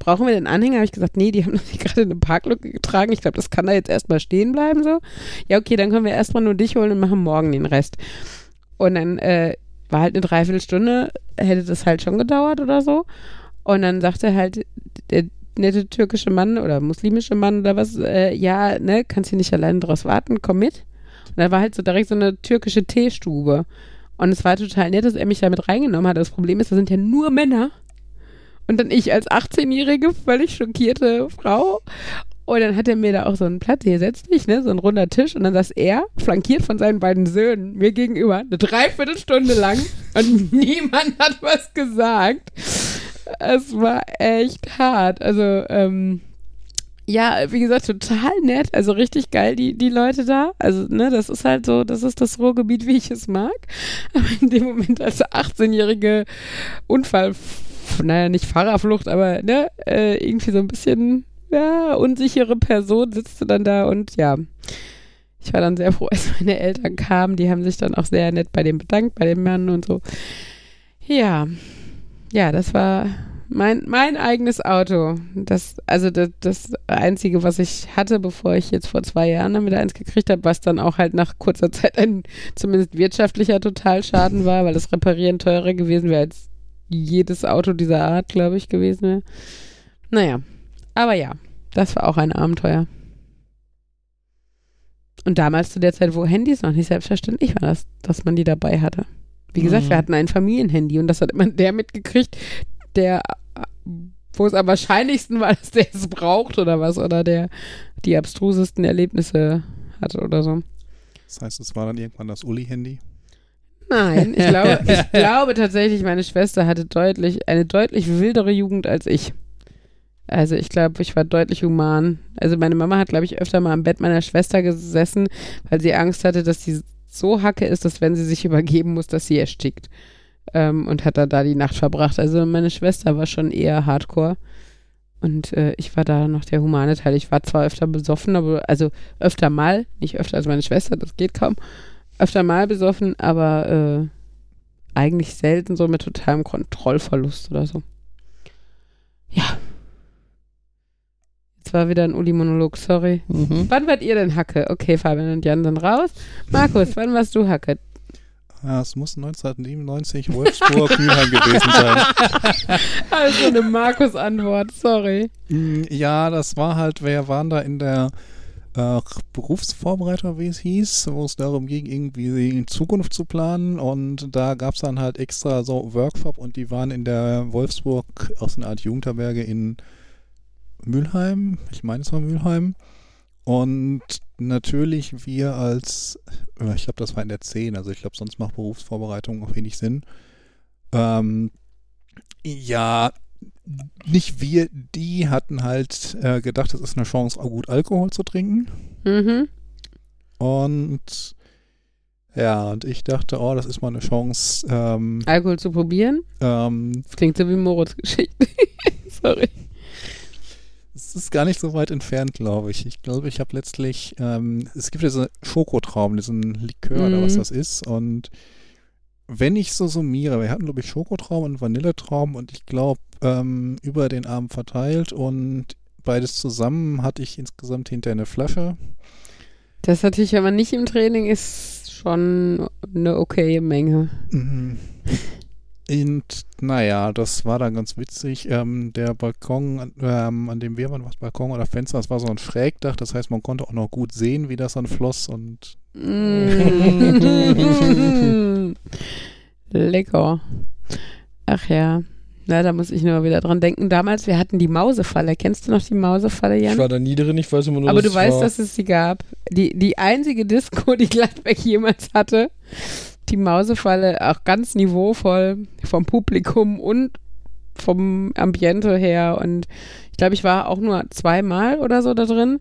brauchen wir den Anhänger? Habe ich gesagt, nee, die haben <laughs> das gerade in eine Parklücke getragen. Ich glaube, das kann da jetzt erstmal stehen bleiben so. Ja, okay, dann können wir erstmal nur dich holen und machen morgen den Rest. Und dann äh, war halt eine Dreiviertelstunde, hätte das halt schon gedauert oder so. Und dann sagte halt der nette türkische Mann oder muslimische Mann oder was, äh, ja, ne, kannst du nicht alleine draus warten, komm mit. Und da war halt so direkt so eine türkische Teestube. Und es war total nett, dass er mich da mit reingenommen hat. Das Problem ist, da sind ja nur Männer. Und dann ich als 18-jährige, völlig schockierte Frau. Und dann hat er mir da auch so einen Platz, hier setzt dich, ne, so ein runder Tisch. Und dann saß er, flankiert von seinen beiden Söhnen, mir gegenüber, eine Dreiviertelstunde lang. Und <laughs> niemand hat was gesagt es war echt hart. Also, ähm, ja, wie gesagt, total nett. Also richtig geil, die, die Leute da. Also, ne, das ist halt so, das ist das Ruhrgebiet, wie ich es mag. Aber in dem Moment als 18-jährige Unfall, naja, nicht Fahrerflucht, aber ne, äh, irgendwie so ein bisschen, ja, unsichere Person sitzt dann da und ja. Ich war dann sehr froh, <laughs> als meine Eltern kamen. Die haben sich dann auch sehr nett bei dem bedankt, bei dem Mann und so. Ja, ja, das war mein, mein eigenes Auto. Das, also das, das Einzige, was ich hatte, bevor ich jetzt vor zwei Jahren damit eins gekriegt habe, was dann auch halt nach kurzer Zeit ein zumindest wirtschaftlicher Totalschaden war, weil das Reparieren teurer gewesen wäre als jedes Auto dieser Art, glaube ich, gewesen wäre. Naja, aber ja, das war auch ein Abenteuer. Und damals zu der Zeit, wo Handys noch nicht selbstverständlich waren, dass, dass man die dabei hatte. Wie gesagt, mhm. wir hatten ein Familienhandy und das hat immer der mitgekriegt, der, wo es am wahrscheinlichsten war, <laughs> dass der es braucht oder was, oder der die abstrusesten Erlebnisse hatte oder so. Das heißt, es war dann irgendwann das Uli-Handy? Nein, ich <laughs> glaube, ich glaube tatsächlich, meine Schwester hatte deutlich, eine deutlich wildere Jugend als ich. Also ich glaube, ich war deutlich human. Also meine Mama hat, glaube ich, öfter mal am Bett meiner Schwester gesessen, weil sie Angst hatte, dass sie so hacke ist, dass wenn sie sich <laughs> übergeben muss, dass sie erstickt. Ähm, und hat da, da die Nacht verbracht. Also meine Schwester war schon eher hardcore. Und äh, ich war da noch der humane Teil. Ich war zwar öfter besoffen, aber also öfter mal, nicht öfter als meine Schwester, das geht kaum. Öfter mal besoffen, aber äh, eigentlich selten so mit totalem Kontrollverlust oder so. Ja. War wieder ein Uli-Monolog, sorry. Mhm. Wann wart ihr denn Hacke? Okay, Fabian und Jan sind raus. Markus, wann warst du Hacke? Ja, es muss 1997 Wolfsburg <laughs> Mülheim gewesen sein. <laughs> Also eine Markus-Antwort, sorry. Mm, Ja, das war halt, wir waren da in der äh, Berufsvorbereitung, wie es hieß, wo es darum ging, irgendwie die Zukunft zu planen und da gab es dann halt extra so Workshop und die waren in der Wolfsburg aus einer Art Jugendherberge in Mülheim, ich meine es war Mülheim und natürlich wir als, äh, ich glaube das war in der 10, also ich glaube sonst macht Berufsvorbereitung auch wenig Sinn. Ähm, ja, nicht wir, die hatten halt äh, gedacht, das ist eine Chance, auch gut Alkohol zu trinken. Mhm. Und ja, und ich dachte, oh, das ist mal eine Chance. Ähm, Alkohol zu probieren? ähm, Das klingt so wie Moritz Geschichte. <laughs> sorry. Ist gar nicht so weit entfernt, glaube ich. Ich glaube, ich habe letztlich, ähm, es gibt diese Schokotrauben, diesen Likör oder was Mhm. das ist. Und wenn ich so summiere, wir hatten, glaube ich, Schokotrauben und Vanilletrauben und ich glaube, ähm, über den Abend verteilt und beides zusammen hatte ich insgesamt hinter eine Flasche. Das natürlich, wenn man nicht im Training ist, schon eine okaye Menge. Mhm. Und naja, das war dann ganz witzig. Ähm, der Balkon, ähm, an dem wir waren, was Balkon oder Fenster, das war so ein Schrägdach. Das heißt, man konnte auch noch gut sehen, wie das dann floss. Und Mm. <laughs> Lecker. Ach ja. Na, da muss ich nur wieder dran denken. Damals, wir hatten die Mausefalle. Kennst du noch die Mausefalle, Jan? Ich war da nie drin, ich weiß immer nur, Aber dass du weißt, war. dass es sie gab. Die, die einzige Disco, <laughs> die Gladbeck jemals hatte. Die Mausefalle, auch ganz niveauvoll vom Publikum und vom Ambiente her. Und ich glaube, ich war auch nur zweimal oder so da drin.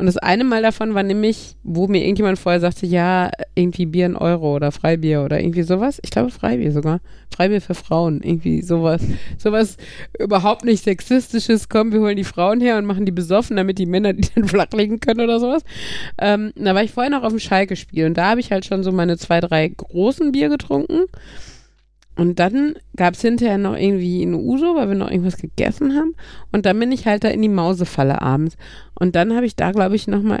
Und das eine Mal davon war nämlich, wo mir irgendjemand vorher sagte, ja, irgendwie Bier ein Euro oder Freibier oder irgendwie sowas. Ich glaube Freibier sogar. Freibier für Frauen, irgendwie sowas. Sowas überhaupt nicht sexistisches, komm, wir holen die Frauen her und machen die besoffen, damit die Männer die dann <laughs> flachlegen können oder sowas. Ähm, da war ich vorher noch auf dem Schalke-Spiel und da habe ich halt schon so meine zwei, drei großen Bier getrunken. Und dann gab es hinterher noch irgendwie eine Uso, weil wir noch irgendwas gegessen haben. Und dann bin ich halt da in die Mausefalle abends. Und dann habe ich da, glaube ich, nochmal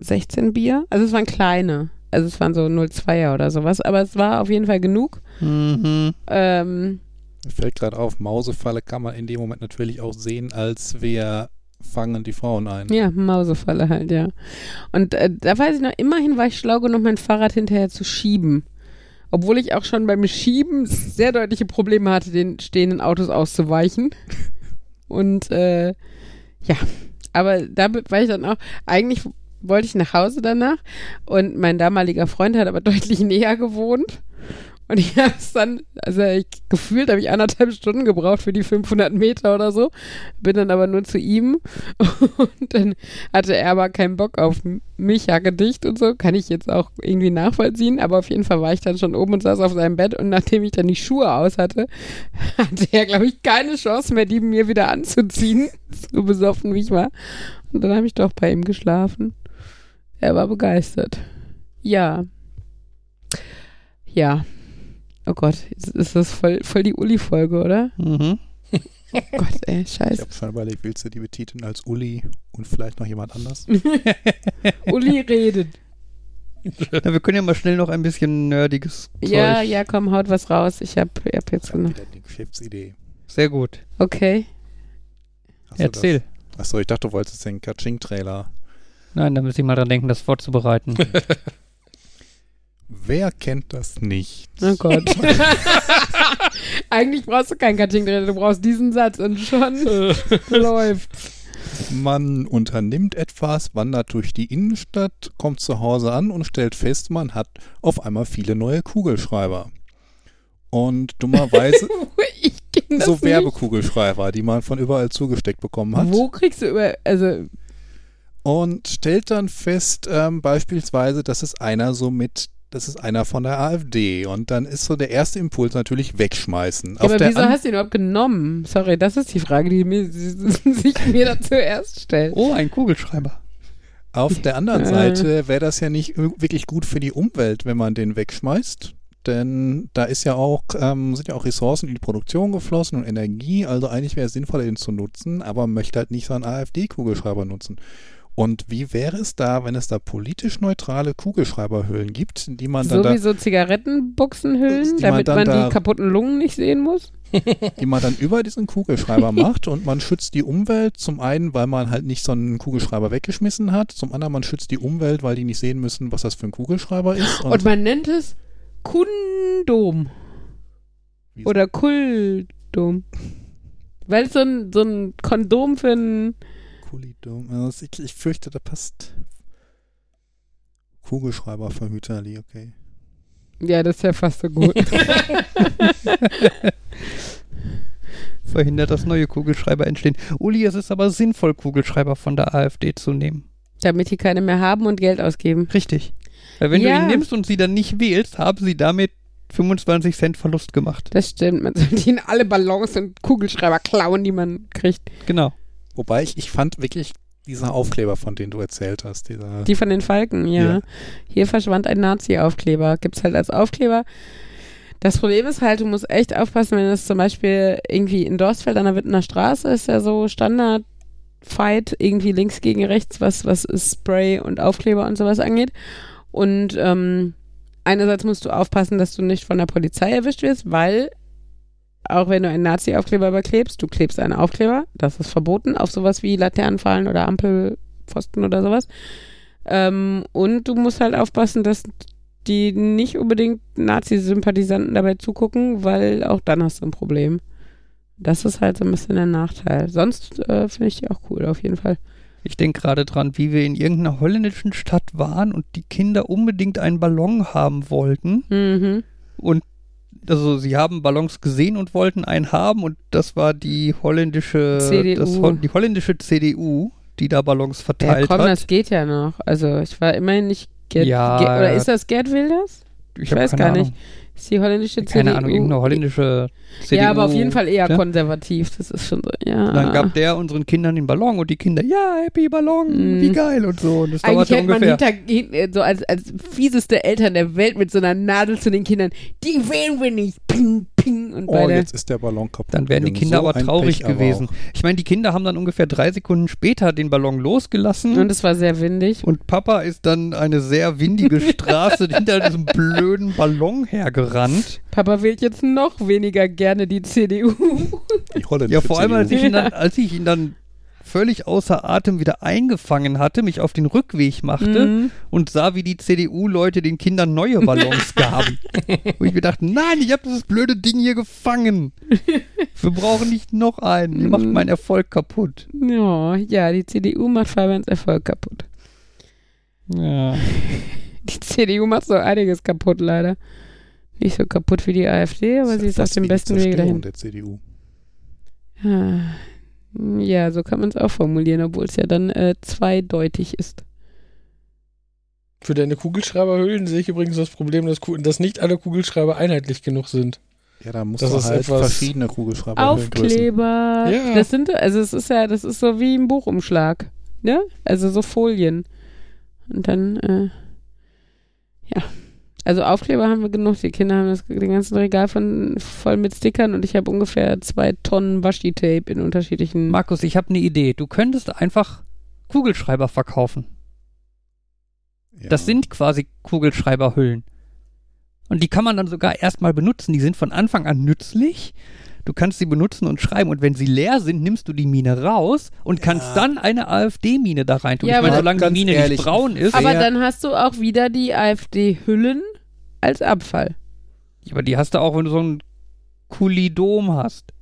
16 Bier. Also es waren kleine. Also es waren so 0,2er oder sowas. Aber es war auf jeden Fall genug. Mhm. Ähm, mir fällt gerade auf, Mausefalle kann man in dem Moment natürlich auch sehen, als wir fangen die Frauen ein. ja, Mausefalle halt, ja. Und äh, da weiß ich noch, immerhin war ich schlau genug, mein Fahrrad hinterher zu schieben. Obwohl ich auch schon beim Schieben sehr deutliche Probleme hatte, den stehenden Autos auszuweichen. Und äh, ja, aber da war ich dann auch, eigentlich wollte ich nach Hause danach und mein damaliger Freund hat aber <laughs> deutlich näher gewohnt. Und ich habe es dann, also ich, gefühlt habe ich anderthalb Stunden gebraucht für die 500 Meter oder so. Bin dann aber nur zu ihm. <laughs> Und dann hatte er aber keinen Bock auf mich, Jacke dicht und so. Kann ich jetzt auch irgendwie nachvollziehen. Aber auf jeden Fall war ich dann schon oben und saß auf seinem Bett. Und nachdem ich dann die Schuhe aus hatte, <laughs> hatte er, glaube ich, keine Chance mehr, die mir wieder anzuziehen. <laughs> So besoffen wie ich war. Und dann habe ich doch bei ihm geschlafen. Er war begeistert. Ja. Ja. Oh Gott, jetzt ist das voll, voll die Uli-Folge, oder? Mhm. Oh Gott, ey, Ich scheiße. habe schon überlegt, willst du die betiteln als Uli und vielleicht noch jemand anders? <laughs> Uli redet. Ja, wir können ja mal schnell noch ein bisschen nerdiges Zeug. Ja, ja, komm, haut was raus. Ich hab, ich hab jetzt Ich hab wieder eine Geschäftsidee. Sehr gut. Okay. Du Erzähl. Das? Achso, ich dachte, du wolltest den Kaching-Trailer. Nein, da muss ich mal dran denken, das vorzubereiten. <laughs> Wer kennt das nicht? Oh Gott. <laughs> Eigentlich brauchst du kein Cutting drin, du brauchst diesen Satz und schon <laughs> läuft. Man unternimmt etwas, wandert durch die Innenstadt, kommt zu Hause an und stellt fest, man hat auf einmal viele neue Kugelschreiber. Und dummerweise <laughs> so. Werbekugelschreiber, die man von überall zugesteckt bekommen hat. Wo kriegst du über, also, Und stellt dann fest, ähm, beispielsweise, dass es einer so mit, das ist einer von der AfD. Und dann ist so der erste Impuls natürlich wegschmeißen. ja, aber der wieso an- hast du ihn überhaupt genommen? Sorry, das ist die Frage, die mir, <laughs> sich mir da zuerst stellt. oh, ein Kugelschreiber. Auf der anderen Äh. Seite wäre das ja nicht wirklich gut für die Umwelt, wenn man den wegschmeißt. Denn da ist ja auch, ähm, sind ja auch Ressourcen in die Produktion geflossen und Energie, also eigentlich wäre es sinnvoller, den zu nutzen, aber man möchte halt nicht so einen AfD-Kugelschreiber nutzen. Und wie wäre es da, wenn es da politisch neutrale Kugelschreiberhüllen gibt, die man dann So da Zigarettenbuchsenhüllen, man damit dann man, da- die kaputten Lungen nicht sehen muss? <laughs> <laughs> die man dann über diesen Kugelschreiber macht und man schützt die Umwelt. Zum einen, weil man halt nicht so einen Kugelschreiber weggeschmissen hat. Zum anderen, man schützt die Umwelt, weil die nicht sehen müssen, was das für ein Kugelschreiber ist. Und, man nennt es Kundom oder Kuldom. Weil es so ein, so ein Kondom für ein Kulidum. Also ich, ich fürchte, da passt Kugelschreiberverhüterli, okay. Ja, das ist ja fast so gut. <laughs> Verhindert, dass neue Kugelschreiber entstehen. Uli, es ist aber sinnvoll, Kugelschreiber von der AfD zu nehmen. Damit die keine mehr haben und Geld ausgeben. Richtig. Weil wenn Ja. du ihn nimmst und sie dann nicht wählst, haben sie damit 25 Cent Verlust gemacht. Das stimmt. Man sollte ihnen alle Ballons und Kugelschreiber klauen, die man kriegt. Genau. Wobei ich, ich fand wirklich dieser Aufkleber, von dem du erzählt hast, dieser Die von den Falken, ja. Ja. Hier verschwand ein Nazi-Aufkleber. Gibt's halt als Aufkleber. Das Problem ist halt, du musst echt aufpassen, wenn das zum Beispiel irgendwie in Dorstfeld an der Wittener Straße ist ja so Standard-Fight, irgendwie links gegen rechts, was, was Spray und Aufkleber und sowas angeht. Und ähm, einerseits musst du aufpassen, dass du nicht von der Polizei erwischt wirst, weil auch wenn du einen Nazi-Aufkleber überklebst, du klebst einen Aufkleber, das ist verboten, auf sowas wie Laternenfallen oder Ampelpfosten oder sowas. Ähm, und du musst halt aufpassen, dass die nicht unbedingt Nazi-Sympathisanten dabei zugucken, weil auch dann hast du ein Problem. Das ist halt so ein bisschen der Nachteil. Sonst äh, finde ich die auch cool, auf jeden Fall. Ich denke gerade dran, wie wir in irgendeiner holländischen Stadt waren und die Kinder unbedingt einen Ballon haben wollten. Mhm. Und also sie haben Ballons gesehen und wollten einen haben und das war die holländische CDU. Das, die holländische CDU, die da Ballons Ja, verteilt komm, hat. das geht ja noch. Also ich war immerhin nicht Gerd, Ja. Gerd, oder ist das Gerd Wilders? ich hab weiß gar Ahnung. nicht. Ist die holländische Keine CDU? Ahnung, irgendeine holländische CDU. Ja, aber auf jeden Fall eher ja? konservativ. Das ist schon so, ja. Dann gab der unseren Kindern den Ballon und die Kinder, ja, Happy Ballon, Mhm. wie geil und so. Und das Eigentlich hätte man hinter, hin- äh, so als, als fieseste Eltern der Welt mit so einer Nadel zu den Kindern, die wählen wir nicht. Ping, ping. Und Oh, beide. jetzt ist der Ballon kaputt. Dann wären die. Kinder So aber traurig Pech aber gewesen. auch. Ich meine, die Kinder haben dann ungefähr drei Sekunden später den Ballon losgelassen. Und es war sehr windig. Und Papa ist dann eine sehr windige <laughs> Straße hinter diesem blöden Ballon hergerannt. Papa wählt jetzt noch weniger gerne die CDU. Die holländische Ja, vor allem, als ich, dann, als ich ihn dann völlig außer Atem wieder eingefangen hatte, mich auf den Rückweg machte Mhm. und sah, wie die CDU-Leute den Kindern neue Ballons <laughs> gaben. Wo ich mir dachte, nein, ich habe dieses blöde Ding hier gefangen. Wir brauchen nicht noch einen. Ihr macht Mhm. meinen Erfolg kaputt. Ja, ja, die CDU macht Fabians Erfolg kaputt. Ja. <laughs> Die CDU macht so einiges kaputt, leider. Nicht so kaputt wie die AfD, aber Ist sie ist auf dem besten Zerstörung dahin. der CDU. Ah. Ja, so kann man es auch formulieren, obwohl es ja dann äh, zweideutig ist. Für deine Kugelschreiberhüllen sehe ich übrigens das Problem, dass, dass nicht alle Kugelschreiber einheitlich genug sind. Ja, da du ist halt etwas- verschiedene Kugelschreiber Aufkleber. Ja. Das sind, also es ist ja, das ist so wie ein Buchumschlag. Ne? Also so Folien. Und dann, äh, ja. Also Aufkleber haben wir genug. Die Kinder haben das, den ganzen Regal von, voll mit Stickern und ich habe ungefähr zwei Tonnen Washi-Tape in unterschiedlichen. Markus, ich habe eine Idee. Du könntest einfach Kugelschreiber verkaufen. Ja. Das sind quasi Kugelschreiberhüllen. Und die kann man dann sogar erstmal benutzen. Die sind von Anfang an nützlich. Du kannst sie benutzen und schreiben. Und wenn sie leer sind, nimmst du die Mine raus und kannst dann eine AfD-Mine da rein tun. Ja, ich meine, solange die Mine ehrlich, nicht braun ist. Aber dann hast du auch wieder die AfD-Hüllen als Abfall. aber die hast du auch, wenn du so ein Kulidom hast.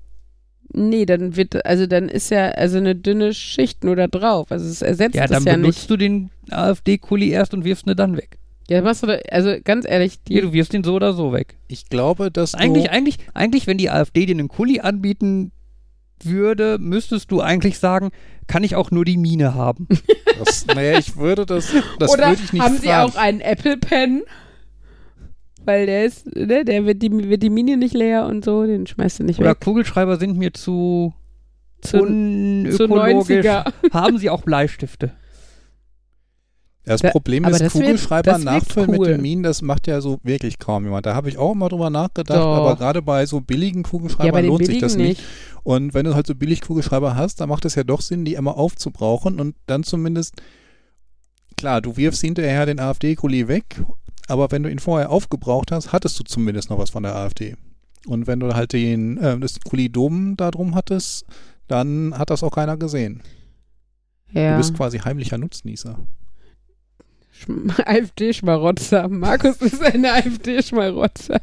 Nee, dann wird, also dann ist ja also eine dünne Schicht nur da drauf. Also es ersetzt Ja, es dann ja benutzt nicht. du den AfD-Kuli erst und wirfst ihn dann weg. Ja, machst du da, also ganz ehrlich, die, Ja, du wirfst ihn so oder so weg. Ich glaube, dass Eigentlich, du, eigentlich, eigentlich, wenn die AfD dir einen Kuli anbieten würde, müsstest du eigentlich sagen, kann ich auch nur die Mine haben. das, naja, ich würde das, das Oder würde ich nicht haben fragen. sie auch einen Apple Pen? Weil der ist, ne, der wird die, wird die Mine nicht leer und so, den schmeißt du nicht Oder weg. Kugelschreiber sind mir zu, Zu, zu unökologisch. 90er. <laughs> Haben sie auch Bleistifte? Das Da- Problem aber ist, das Kugelschreiber wird nachfüllen cool. mit den Minen, das macht ja so wirklich kaum jemand. Da habe ich auch mal drüber nachgedacht, Doch. aber gerade bei so billigen Ja, Kugelschreibern den lohnt sich das nicht. Und wenn du halt so billig Kugelschreiber hast, dann macht es ja doch Sinn, die immer aufzubrauchen und dann zumindest, klar, du wirfst hinterher den AfD-Kuli weg, aber wenn du ihn vorher aufgebraucht hast, hattest du zumindest noch was von der AfD. Und wenn du halt den, äh, das Kuli Dom da drum hattest, dann hat das auch keiner gesehen. Ja. Du bist quasi heimlicher Nutznießer. Schm- <laughs> AfD-Schmarotzer. Markus ist ein AfD-Schmarotzer.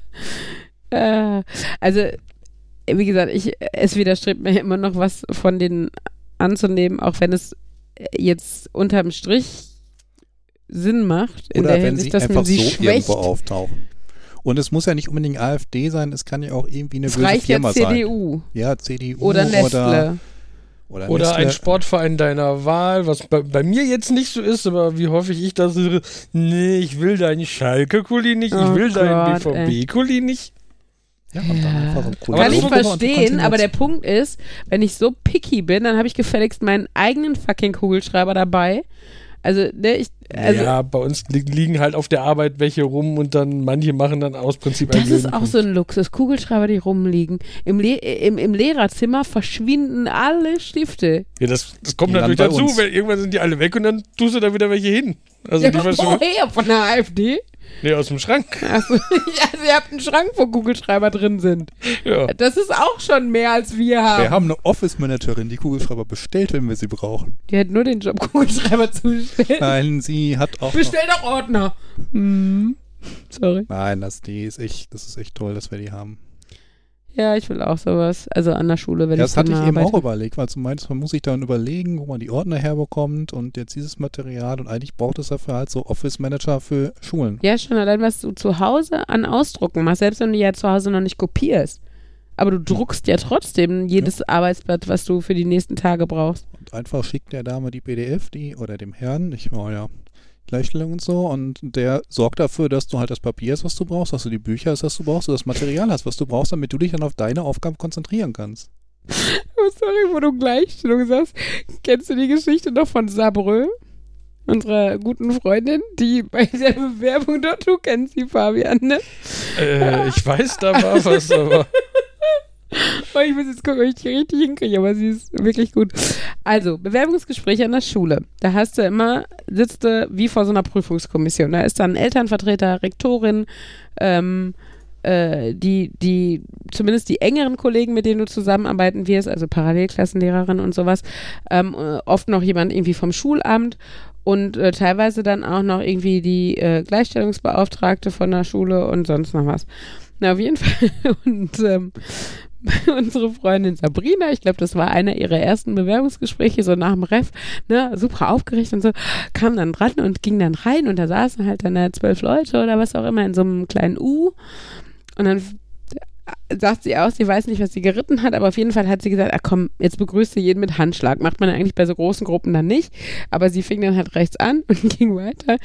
Äh, also, wie gesagt, ich, es widerstrebt mir immer noch was von denen anzunehmen, auch wenn es jetzt unterm Strich Sinn macht, in Oder der wenn Hinsicht, sie dass einfach man sie so schwächt. irgendwo auftauchen. Und es muss ja nicht unbedingt AfD sein, es kann ja auch irgendwie eine Es böse reicht ja Firma sein. CDU Ja, CDU oder Nestle. oder, oder, ein Sportverein deiner Wahl, was bei, bei mir jetzt nicht so ist, aber wie häufig ich das höre, nee, ich will deinen Schalke-Kuli nicht, ich Oh will deinen Gott. BVB-Kuli nicht. Ja, einfach so Kann ich verstehen, aber der Punkt ist, wenn ich so picky bin, dann habe ich gefälligst meinen eigenen fucking Kugelschreiber dabei. Also, ne, ich, also ja, bei uns li liegen halt auf der Arbeit welche rum und dann manche machen dann aus Prinzip ein das ist auch so ein Luxus. Kugelschreiber, die rumliegen. Im, Le im, im Lehrerzimmer verschwinden alle Stifte. Ja, das, das kommt Die natürlich dazu, uns. weil irgendwann sind die alle weg und dann tust du da wieder welche hin. Also ja, woher? Von der AfD? Nee, aus dem Schrank. <laughs> Also, ja, also ihr habt einen Schrank, wo Kugelschreiber drin sind. Ja. Das ist auch schon mehr, als wir haben. Wir haben eine Office-Managerin, die Kugelschreiber bestellt, wenn wir sie brauchen. Die hat nur den Job, <laughs> Kugelschreiber zu bestellen. Nein, sie hat auch. Bestell doch Ordner. Hm. Sorry. nein, das, die ist echt, das ist echt toll, dass wir die haben. Ja, ich will auch sowas. Also an der Schule, wenn Ja, ich das hatte ich eben arbeite. auch überlegt, weil du meinst, man muss sich dann überlegen, wo man die Ordner herbekommt und jetzt dieses Material und eigentlich braucht es dafür halt so Office-Manager für Schulen. Ja, schon allein, was du zu Hause an Ausdrucken machst, selbst wenn du ja zu Hause noch nicht kopierst. Aber du druckst ja trotzdem jedes Arbeitsblatt, was du für die nächsten Tage brauchst. Und einfach schickt der Dame die PDF, die, oder dem Herrn, ich war ja Gleichstellung und so, und der sorgt dafür, dass du halt das Papier hast, was du brauchst, dass du die Bücher hast, was du brauchst, du das Material hast, was du brauchst, damit du dich dann auf deine Aufgaben konzentrieren kannst. <laughs> Oh, sorry, wo du Gleichstellung sagst. Kennst du die Geschichte noch von Sabrö? Unserer guten Freundin, die bei der Bewerbung dort, du kennst sie, Fabian, ne? Äh, ich weiß, da war was, aber. <laughs> Oh, ich muss jetzt gucken, ob ich die richtig hinkriege, aber sie ist wirklich gut. Also, Bewerbungsgespräch an der Schule. Da hast du immer, sitzt du wie vor so einer Prüfungskommission. Da ist dann Elternvertreter, Rektorin, ähm, äh, die, die, zumindest die engeren Kollegen, mit denen du zusammenarbeiten wirst, also Parallelklassenlehrerin und sowas, ähm, äh, oft noch jemand irgendwie vom Schulamt und äh, teilweise dann auch noch irgendwie die äh, Gleichstellungsbeauftragte von der Schule und sonst noch was. Na, auf jeden <laughs> Fall. Und ähm, <laughs> unsere Freundin Sabrina, ich glaube, das war einer ihrer ersten Bewerbungsgespräche, so nach dem Ref, ne, super aufgeregt und so, kam dann dran und ging dann rein und da saßen halt dann äh, zwölf Leute oder was auch immer in so einem kleinen U. Und dann sagt sie auch, sie weiß nicht, was sie geritten hat, aber auf jeden Fall hat sie gesagt, ach komm, jetzt begrüßt sie jeden mit Handschlag. Macht man eigentlich bei so großen Gruppen dann nicht, aber sie fing dann halt rechts an <laughs> und ging weiter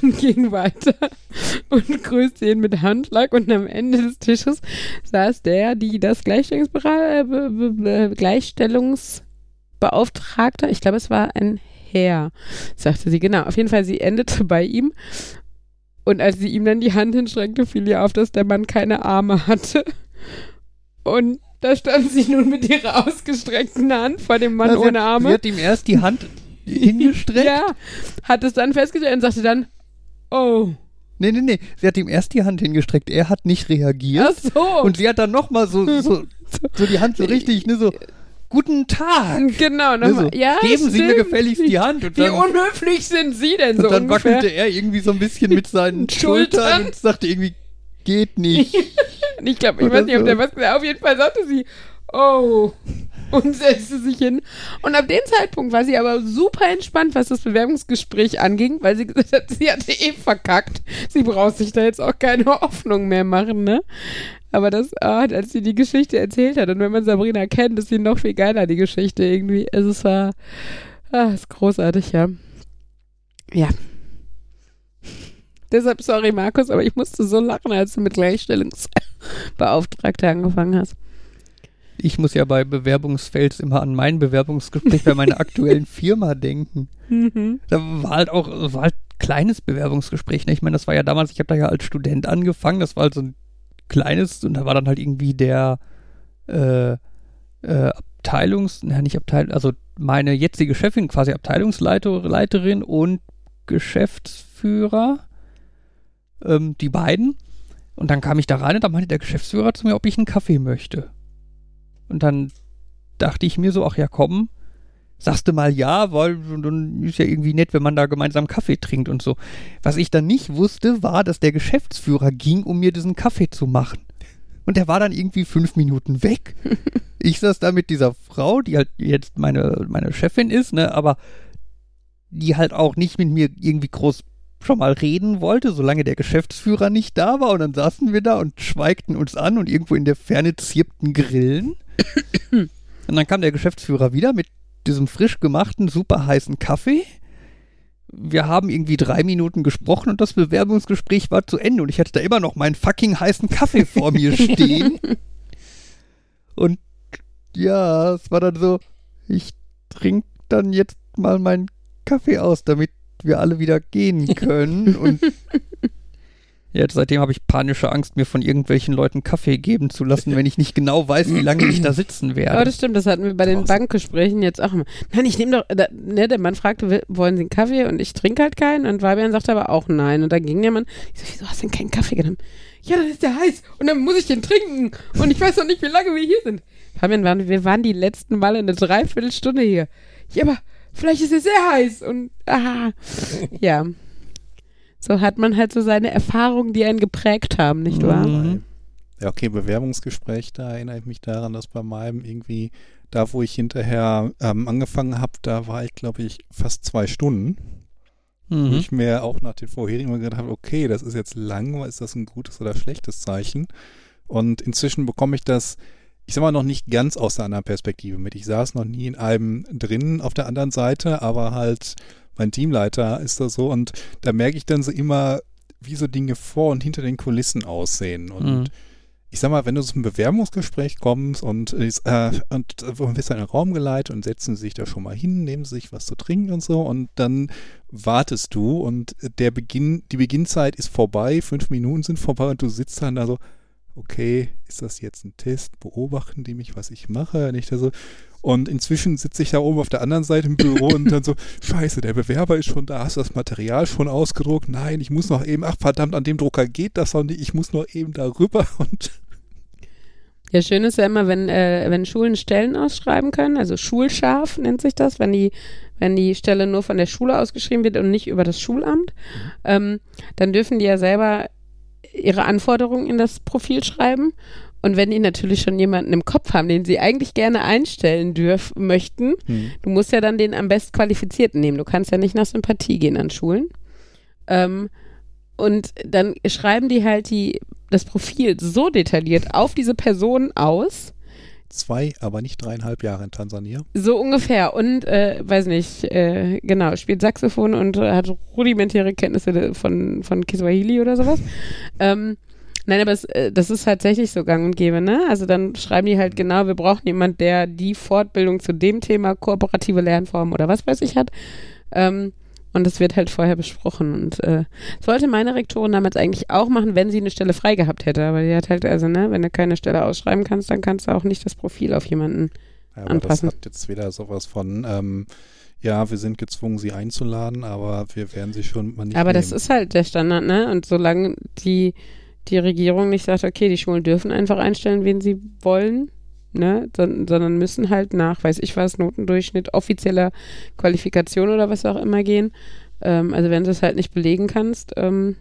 und ging weiter und grüßte jeden mit Handschlag und am Ende des Tisches saß der, die das be- Gleichstellungsbeauftragter, ich glaube, es war ein Herr, sagte sie, genau. Auf jeden Fall, sie endete bei ihm und als sie ihm dann die Hand hinstreckte, fiel ihr auf, dass der Mann keine Arme hatte. Und da stand sie nun mit ihrer ausgestreckten Hand vor dem Mann Na, ohne hat, Arme. Sie hat ihm erst die Hand hingestreckt. Ja, hat es dann festgestellt und sagte dann, oh, Nee, nee, nee. Sie hat ihm erst die Hand hingestreckt. Er hat nicht reagiert. ach so. Und sie hat dann nochmal so, so, so die Hand so richtig, ne, so, guten Tag. genau, Ne, nochmal. so, ja, Geben Sie mir stimmt. gefälligst die Hand. Und Wie dann, unhöflich sind Sie denn so und dann ungefähr? wackelte er irgendwie so ein bisschen mit seinen <laughs> Schultern. Schultern und sagte irgendwie, geht nicht. <laughs> Ich glaube, ich Oder weiß nicht, ob der was gesagt hat. Auf jeden Fall sagte sie, oh, <laughs> und setzte sich hin. Und ab dem Zeitpunkt war sie aber super entspannt, was das Bewerbungsgespräch anging, weil sie gesagt hat, sie hatte eh verkackt. Sie braucht sich da jetzt auch keine Hoffnung mehr machen, ne? Aber das, ah, als sie die Geschichte erzählt hat, und wenn man Sabrina kennt, ist sie noch viel geiler, die Geschichte irgendwie. Also es war, ah, ist großartig, ja. Ja. Deshalb, sorry, Markus, aber ich musste so lachen, als du mit Gleichstellungsbeauftragter angefangen hast. Ich muss ja bei Bewerbungsfels immer an mein Bewerbungsgespräch bei meiner aktuellen <laughs> Firma denken. Mhm. Da war halt auch, war halt kleines Bewerbungsgespräch. Ne? Ich meine, das war ja damals, ich habe da ja als Student angefangen, das war halt so ein kleines und da war dann halt irgendwie der äh, äh, Abteilungs, na nicht Abteilung, also meine jetzige Chefin, quasi Abteilungsleiterin und Geschäftsführer, ähm, die beiden. Und dann kam ich da rein und da meinte der Geschäftsführer zu mir, ob ich einen Kaffee möchte. Und dann dachte ich mir so, ach ja, komm, sagst du mal ja, weil dann ist ja irgendwie nett, wenn man da gemeinsam Kaffee trinkt und so. Was ich dann nicht wusste, war, dass der Geschäftsführer ging, um mir diesen Kaffee zu machen. Und der war dann irgendwie fünf Minuten weg. <laughs> ich saß da mit dieser Frau, die halt jetzt meine, meine Chefin ist, ne, aber die halt auch nicht mit mir irgendwie groß schon mal reden wollte, solange der Geschäftsführer nicht da war. Und dann saßen wir da und schweigten uns an und irgendwo in der Ferne zirpten Grillen. <coughs> und dann kam der Geschäftsführer wieder mit diesem frisch gemachten, super heißen Kaffee. Wir haben irgendwie drei Minuten gesprochen und das Bewerbungsgespräch war zu Ende und ich hatte da immer noch meinen fucking heißen Kaffee vor mir <laughs> stehen. und ja, es war dann so, ich trinke dann jetzt mal meinen Kaffee aus, damit wir alle wieder gehen <laughs> können. Und jetzt seitdem habe ich panische Angst, mir von irgendwelchen Leuten Kaffee geben zu lassen, wenn ich nicht genau weiß, wie lange ich da sitzen werde. Aber das stimmt, das hatten wir bei den Bankgesprächen jetzt auch immer. Nein, ich nehme doch, da, ne, der Mann fragte, wollen Sie einen Kaffee? Und ich trinke halt keinen. Und Fabian sagte aber auch nein. Und dann ging der Mann, ich so, wieso hast du denn keinen Kaffee genommen? Ja, dann ist der heiß. Und dann muss ich den trinken. Und ich weiß noch nicht, wie lange wir hier sind. Fabian, waren, wir waren die letzten Male eine Dreiviertelstunde hier. Ja, aber vielleicht ist er sehr heiß und aha. Ja. So hat man halt so seine Erfahrungen, die einen geprägt haben, nicht wahr? Mhm. Ja, okay, Bewerbungsgespräch, da erinnere ich mich daran, dass bei meinem irgendwie, da wo ich hinterher ähm, angefangen habe, da war ich, glaube ich, fast zwei Stunden. Mhm. Wo ich mir auch nach den vorherigen mal gedacht habe, okay, das ist jetzt lang, ist das ein gutes oder schlechtes Zeichen? Und inzwischen bekomme ich das ich sag mal, noch nicht ganz aus der anderen Perspektive mit. Ich saß noch nie in einem drin auf der anderen Seite, aber halt mein Teamleiter ist da so und da merke ich dann so immer, wie so Dinge vor und hinter den Kulissen aussehen. Und mhm. ich sag mal, wenn du zu einem Bewerbungsgespräch kommst und, äh, und wirst in einen Raum geleitet und setzen sich da schon mal hin, nehmen sich was zu trinken und so und dann wartest du und der Beginn, die Beginnzeit ist vorbei, fünf Minuten sind vorbei und du sitzt dann da so, okay, ist das jetzt ein Test? Beobachten die mich, was ich mache? Nicht so. Und inzwischen sitze ich da oben auf der anderen Seite im Büro und dann so, <laughs> scheiße, der Bewerber ist schon da, hast du das Material schon ausgedruckt? Nein, ich muss noch eben, ach verdammt, an dem Drucker geht das noch nicht, ich muss noch eben darüber <laughs> und ja, schön ist ja immer, wenn, äh, wenn Schulen Stellen ausschreiben können, also schulscharf nennt sich das, wenn die, wenn die Stelle nur von der Schule ausgeschrieben wird und nicht über das Schulamt, ähm, dann dürfen die ja selber ihre Anforderungen in das Profil schreiben. Und wenn die natürlich schon jemanden im Kopf haben, den sie eigentlich gerne einstellen dürfen möchten, hm. du musst ja dann den am best qualifizierten nehmen. Du kannst ja nicht nach Sympathie gehen an Schulen. Ähm, und dann schreiben die halt die, das Profil so detailliert auf diese Person aus, zwei, aber nicht dreieinhalb Jahre in Tansania. So ungefähr. Und, äh, weiß nicht, äh, genau, spielt Saxophon und hat rudimentäre Kenntnisse von, von Kiswahili oder sowas. <laughs> ähm, nein, aber es, äh, das ist tatsächlich so gang und gäbe, ne? Also dann schreiben die halt genau, wir brauchen jemanden, der die Fortbildung zu dem Thema kooperative Lernformen oder was weiß ich hat. Ähm, und das wird halt vorher besprochen. Und äh, das wollte meine Rektorin damals eigentlich auch machen, wenn sie eine Stelle frei gehabt hätte. Aber die hat halt, also, ne, wenn du keine Stelle ausschreiben kannst, dann kannst du auch nicht das Profil auf jemanden ja, aber anpassen. Das hat jetzt wieder sowas von, ähm, ja, wir sind gezwungen, sie einzuladen, aber wir werden sie schon mal nicht. Aber nehmen. das ist halt der Standard, ne? Und solange die, die Regierung nicht sagt, okay, die Schulen dürfen einfach einstellen, wen sie wollen, ne, sondern müssen halt nach, weiß ich was, Notendurchschnitt, offizieller Qualifikation oder was auch immer gehen. Ähm, also wenn du es halt nicht belegen kannst, ähm,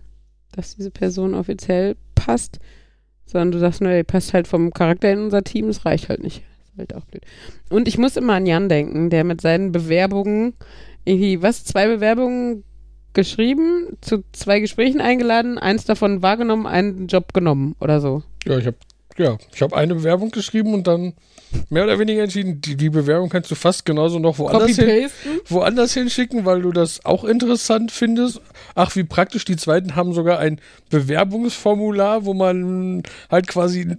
dass diese Person offiziell passt, sondern du sagst, ne, die passt halt vom Charakter in unser Team, das reicht halt nicht. Das ist halt auch blöd. Und ich muss immer an Jan denken, der mit seinen Bewerbungen irgendwie, was, zwei Bewerbungen geschrieben, zu zwei Gesprächen eingeladen, eins davon wahrgenommen, einen Job genommen oder so. Ja, ich habe ja, ich habe eine Bewerbung geschrieben und dann mehr oder weniger entschieden, die, die Bewerbung kannst du fast genauso noch woanders, hin, woanders hinschicken, weil du das auch interessant findest. Ach, wie praktisch, die zweiten haben sogar ein Bewerbungsformular, wo man halt quasi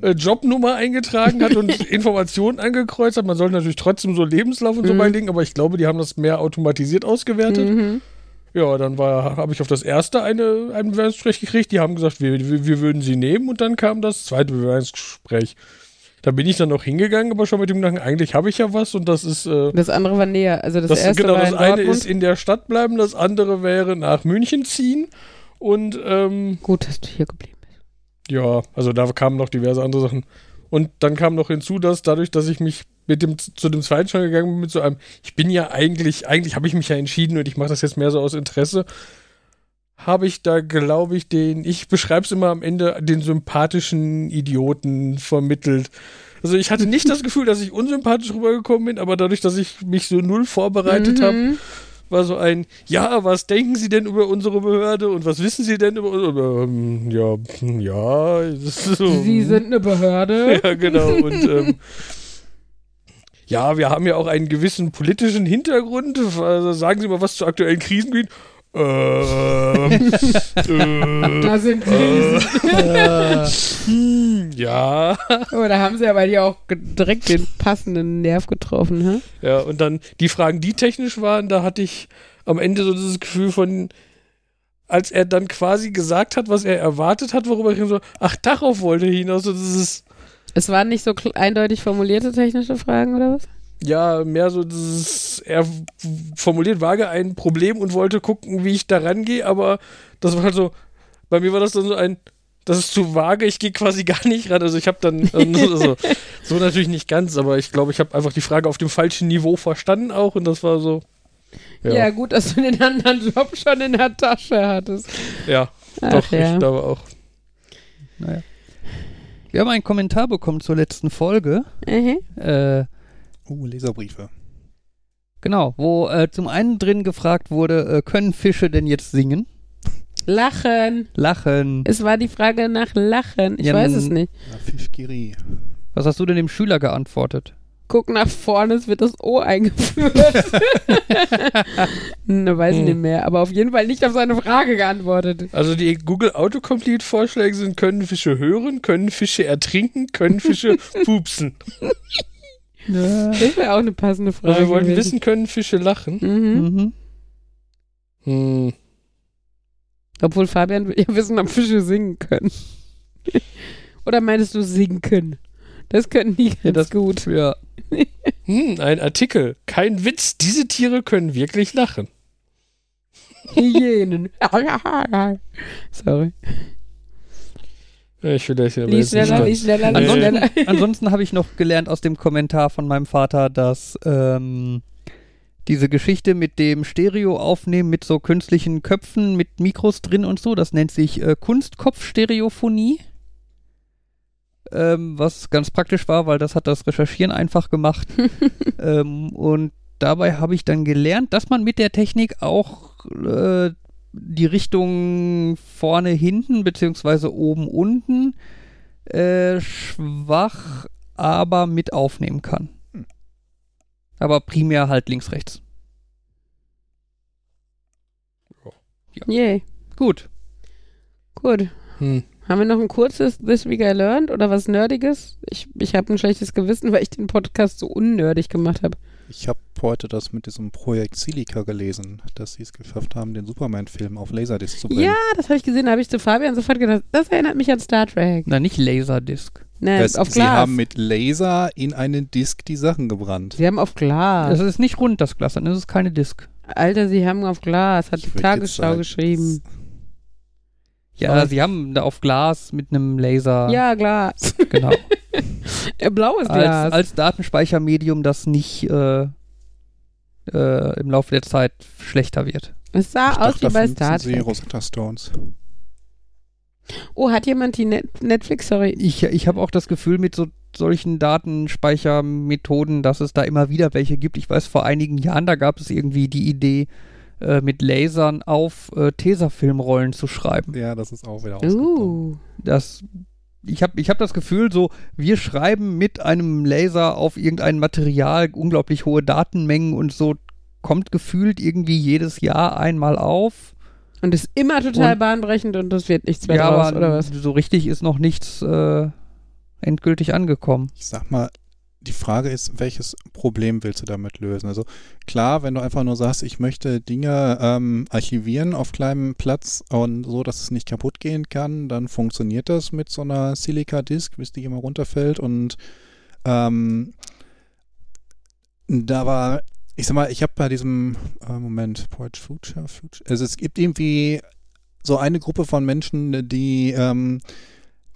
äh, Jobnummer eingetragen hat und <laughs> Informationen angekreuzt hat. Man sollte natürlich trotzdem so Lebenslauf und so mhm. beilegen, aber ich glaube, die haben das mehr automatisiert ausgewertet. Mhm. Ja, dann habe ich auf das erste eine, ein Bewerbungsgespräch gekriegt. Die haben gesagt, wir, wir, wir würden sie nehmen und dann kam das zweite Bewerbungsgespräch. Da bin ich dann noch hingegangen, aber schon mit dem Gedanken, eigentlich habe ich ja was und das ist. Äh, Das andere war näher. Also das, das, erste genau, das in eine Dortmund. ist in der Stadt bleiben, das andere wäre nach München ziehen. Und ähm, Gut, dass du hier geblieben bist. ja, also da kamen noch diverse andere Sachen. Und dann kam noch hinzu, dass dadurch, dass ich mich mit dem zu dem zweiten schon gegangen bin, mit so einem, ich bin ja eigentlich, eigentlich habe ich mich ja entschieden und ich mache das jetzt mehr so aus Interesse, habe ich da, glaube ich, den, ich beschreibe es immer am Ende, den sympathischen Idioten vermittelt. Also ich hatte nicht das Gefühl, dass ich unsympathisch rübergekommen bin, aber dadurch, dass ich mich so null vorbereitet habe, Mhm. War so ein, ja, was denken Sie denn über unsere Behörde und was wissen Sie denn über unsere, ähm, ja, hm, ja, so, Sie sind eine Behörde. <laughs> ja, genau, und, ähm, ja, wir haben ja auch einen gewissen politischen Hintergrund. Also sagen Sie mal was zu aktuellen Krisengebieten. Ähm, äh, <laughs> Da sind Krisen. hm, ja. Oh, da haben sie ja bei dir auch direkt den passenden Nerv getroffen, hä? Ja, und dann die Fragen, die technisch waren, da hatte ich am Ende so dieses Gefühl von, als er dann quasi gesagt hat, was er erwartet hat, worüber ich so, ach, darauf wollte er hinaus. So dieses, Es waren nicht so eindeutig formulierte technische Fragen oder was? Ja, mehr so dieses, er formuliert vage ein Problem und wollte gucken, wie ich da rangehe, aber das war halt so, bei mir war das dann so ein, das ist zu vage, ich gehe quasi <laughs> gar nicht ran. Also ich habe dann, ähm, <laughs> so, so natürlich nicht ganz, aber ich glaube, ich habe einfach die Frage auf dem falschen Niveau verstanden auch und das war so, Ja. gut, dass du den anderen Job schon in der Tasche hattest. ja, Ach, doch, ja. ich glaube auch. Naja. Wir haben einen Kommentar bekommen zur letzten Folge. Mhm. Äh, Uh, Leserbriefe. genau, wo äh, zum einen drin gefragt wurde, äh, können Fische denn jetzt singen? Lachen. Lachen. Es war die Frage nach Lachen. Ich Ja, weiß es nicht. Fischgiri. Was hast du denn dem Schüler geantwortet? Guck nach vorne, es wird das O eingeführt. <laughs> ne, weiß ich Hm. nicht mehr. Aber auf jeden Fall nicht auf seine Frage geantwortet. Also die Google Autocomplete Vorschläge sind, können Fische hören, können Fische ertrinken, können Fische <laughs> pupsen. Das wäre auch eine passende Frage. Also wir wollten gewesen. wissen, können Fische lachen? Mhm. Mhm. Hm. Obwohl Fabian will ja wissen, ob Fische singen können. <laughs> Oder meinst du sinken? Das können die ganz das- gut. <laughs> Ja. Hm, ein Artikel. Kein Witz, diese Tiere können wirklich lachen. Hyänen. <laughs> Sorry. Ich will das ja Lies schneller, lies schneller, lies Ansonsten- schneller. <laughs> Ansonsten habe ich noch gelernt aus dem Kommentar von meinem Vater, dass ähm, diese Geschichte mit dem Stereo aufnehmen mit so künstlichen Köpfen mit Mikros drin und so, das nennt sich äh, Kunstkopfstereophonie. Ähm, was ganz praktisch war, weil das hat das Recherchieren einfach gemacht. <laughs> ähm, und dabei habe ich dann gelernt, dass man mit der Technik auch äh, die Richtung vorne, hinten, beziehungsweise oben, unten äh, schwach, aber mit aufnehmen kann. Aber primär halt links, rechts. Yay. Gut. Gut. Hm. Haben wir noch ein kurzes This Week I Learned oder was Nerdiges? Ich, ich habe ein schlechtes Gewissen, weil ich den Podcast so unnördig gemacht habe. Ich habe heute das mit diesem Projekt Silica gelesen, dass sie es geschafft haben, den Superman-Film auf Laserdisc zu bringen. Ja, das habe ich gesehen. Da habe ich zu Fabian sofort gedacht, das erinnert mich an Star Trek. Na, nicht Laserdisc. Ne, Das, auf sie Glas. haben mit Laser in einen Disc die Sachen gebrannt. Sie haben auf Glas. Das ist nicht rund, das Glas, dann ist es keine Disc. Alter, sie haben auf Glas. Hat Ich die Tagesschau geschrieben. Ja, sie haben da auf Glas mit einem Laser. Ja, Glas. Genau. <laughs> Äh, Blaues als, Glas. als Datenspeichermedium, das nicht äh, äh, im Laufe der Zeit schlechter wird. es sah Ich aus dachte, wie bei Star nutzen sie Trek. Rosetta Stones. Oh, hat jemand die Net Netflix, sorry. Ich, ich habe auch das Gefühl, mit so solchen Datenspeichermethoden, dass es da immer wieder welche gibt. Ich weiß, vor einigen Jahren, da gab es irgendwie die Idee, äh, mit Lasern auf äh, Tesafilmrollen zu schreiben. Ja, das ist auch wieder. Uh. Das, ich habe ich hab das Gefühl, so, wir schreiben mit einem Laser auf irgendein Material unglaublich hohe Datenmengen und so kommt gefühlt irgendwie jedes Jahr einmal auf. Und ist immer total Und- bahnbrechend und das wird nichts mehr ja, draus, aber oder was? so richtig ist noch nichts äh, endgültig angekommen. Ich sag mal, die Frage ist, welches Problem willst du damit lösen? Also klar, wenn du einfach nur sagst, ich möchte Dinge ähm, archivieren auf kleinem Platz und so, dass es nicht kaputt gehen kann, dann funktioniert das mit so einer Silica-Disk, bis die immer runterfällt und ähm, da war, ich sag mal, ich habe bei diesem äh, Moment, Poet Future, Future, also es gibt irgendwie so eine Gruppe von Menschen, die ähm,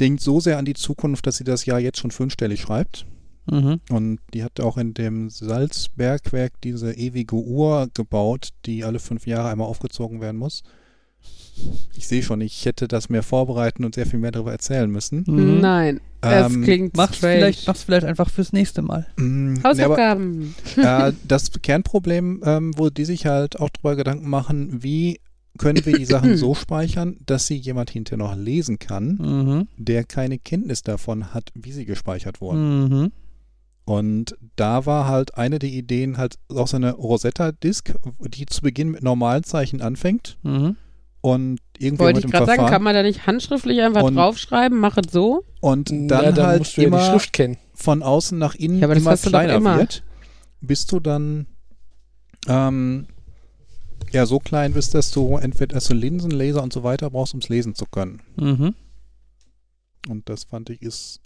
denkt so sehr an die Zukunft, dass sie das Jahr jetzt schon fünfstellig schreibt. Mhm. Und die hat auch in dem Salzbergwerk diese ewige Uhr gebaut, die alle fünf Jahre einmal aufgezogen werden muss. Ich sehe schon, ich hätte das mehr vorbereiten und sehr viel mehr darüber erzählen müssen. Mhm. Nein, das Ähm, klingt Mach's strange. vielleicht, mach's vielleicht einfach fürs nächste Mal. Mm, nee, aber, Hausaufgaben. <laughs> äh, das Kernproblem, ähm, wo die sich halt auch darüber Gedanken machen, wie können wir die Sachen <coughs> so speichern, dass sie jemand hinterher noch lesen kann, Mhm. der keine Kenntnis davon hat, wie sie gespeichert wurden. Mhm. Und da war halt eine der Ideen halt auch so eine Rosetta-Disk, die zu Beginn mit normalen Zeichen anfängt Mhm. und irgendwie Wollte mit ich gerade sagen, kann man da nicht handschriftlich einfach Und- draufschreiben, mach es so? und dann ja, dann halt musst du ja die immer Schrift kennen. von außen nach innen Ja, aber das immer hast du doch kleiner immer. wird, bis du dann ähm, ja so klein bist, dass du entweder dass du Linsen, Laser und so weiter brauchst, um es lesen zu können. Mhm. Und das fand ich ist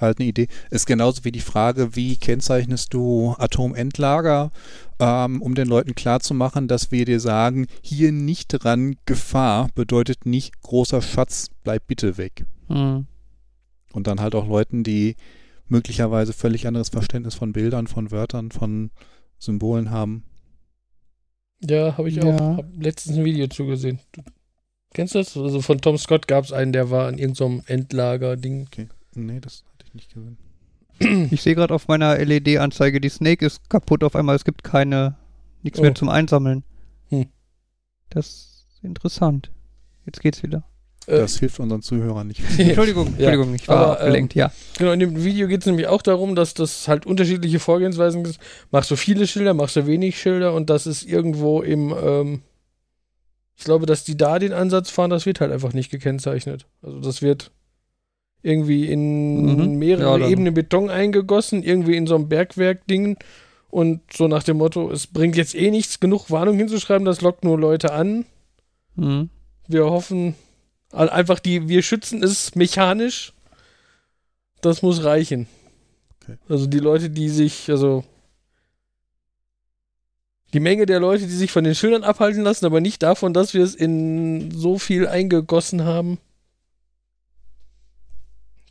halt eine Idee. Ist genauso wie die Frage, wie kennzeichnest du Atomendlager, ähm, um den Leuten klarzumachen, dass wir dir sagen, hier nicht dran, Gefahr bedeutet nicht großer Schatz, bleib bitte weg. Mhm. Und dann halt auch Leuten, die möglicherweise völlig anderes Verständnis von Bildern, von Wörtern, von Symbolen haben. Ja, habe ich Ja. auch. Hab letztens ein Video zugesehen. Du, kennst du das? Also von Tom Scott gab es einen, der war an irgendeinem Endlager-Ding. Nee, das ich nicht gesehen. <clears throat> Ich sehe gerade auf meiner LED-Anzeige, die Snake ist kaputt auf einmal. Es gibt keine, nichts Oh. mehr zum Einsammeln. Hm. Das ist interessant. Jetzt geht's wieder. Äh, Das hilft unseren Zuhörern nicht. <laughs> Entschuldigung, Ja. Entschuldigung, ich war Aber, ähm, abgelenkt, ja. Genau, in dem Video geht es nämlich auch darum, dass das halt unterschiedliche Vorgehensweisen gibt. Machst du viele Schilder, machst du wenig Schilder und das ist irgendwo im, ähm, ich glaube, dass die da den Ansatz fahren, das wird halt einfach nicht gekennzeichnet. Also das wird irgendwie in Mhm. mehrere Ja, Ebenen Beton eingegossen, irgendwie in so einem Bergwerk-Ding und so nach dem Motto, es bringt jetzt eh nichts, genug Warnung hinzuschreiben, das lockt nur Leute an. Mhm. Wir hoffen, einfach die, wir schützen es mechanisch. Das muss reichen. Okay. Also die Leute, die sich, also die Menge der Leute, die sich von den Schildern abhalten lassen, aber nicht davon, dass wir es in so viel eingegossen haben,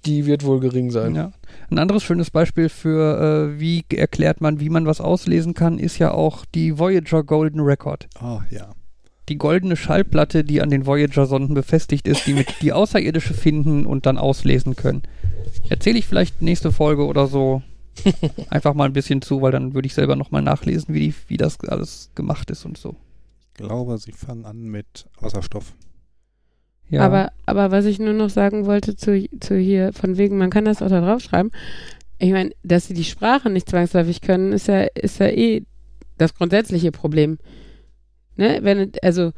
die wird wohl gering sein. Ja. Ein anderes schönes Beispiel für, äh, wie erklärt man, wie man was auslesen kann, ist ja auch die Voyager Golden Record. Oh ja. Die goldene Schallplatte, die an den Voyager-Sonden befestigt ist, die mit die Außerirdische finden und dann auslesen können. Erzähle ich vielleicht nächste Folge oder so <laughs> einfach mal ein bisschen zu, weil dann würde ich selber nochmal nachlesen, wie, die, wie das alles gemacht ist und so. Ich glaube, sie fangen an mit Wasserstoff. Ja. Aber, aber was ich nur noch sagen wollte zu, zu hier, von wegen, man kann das auch da draufschreiben. Ich meine, dass sie die Sprache nicht zwangsläufig können, ist ja, ist ja eh das grundsätzliche Problem. Ne? Wenn, also,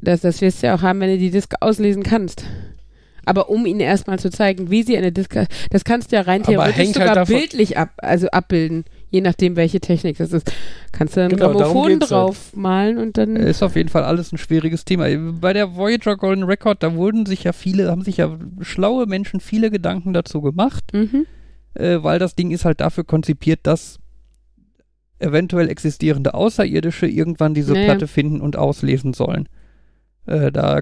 das, das wirst du ja auch haben, wenn du die Disk auslesen kannst. Aber um ihnen erstmal zu zeigen, wie sie eine Disk, das kannst du ja rein theoretisch halt sogar davon- bildlich ab, also abbilden, je nachdem, welche Technik das ist. Kannst du ein Genau, Grammophon geht's halt. draufmalen und dann. Ist auf jeden Fall alles ein schwieriges Thema. Bei der Voyager Golden Record, da wurden sich ja viele, haben sich ja schlaue Menschen viele Gedanken dazu gemacht, mhm. äh, weil das Ding ist halt dafür konzipiert, dass eventuell existierende Außerirdische irgendwann diese Naja. Platte finden und auslesen sollen. Äh, da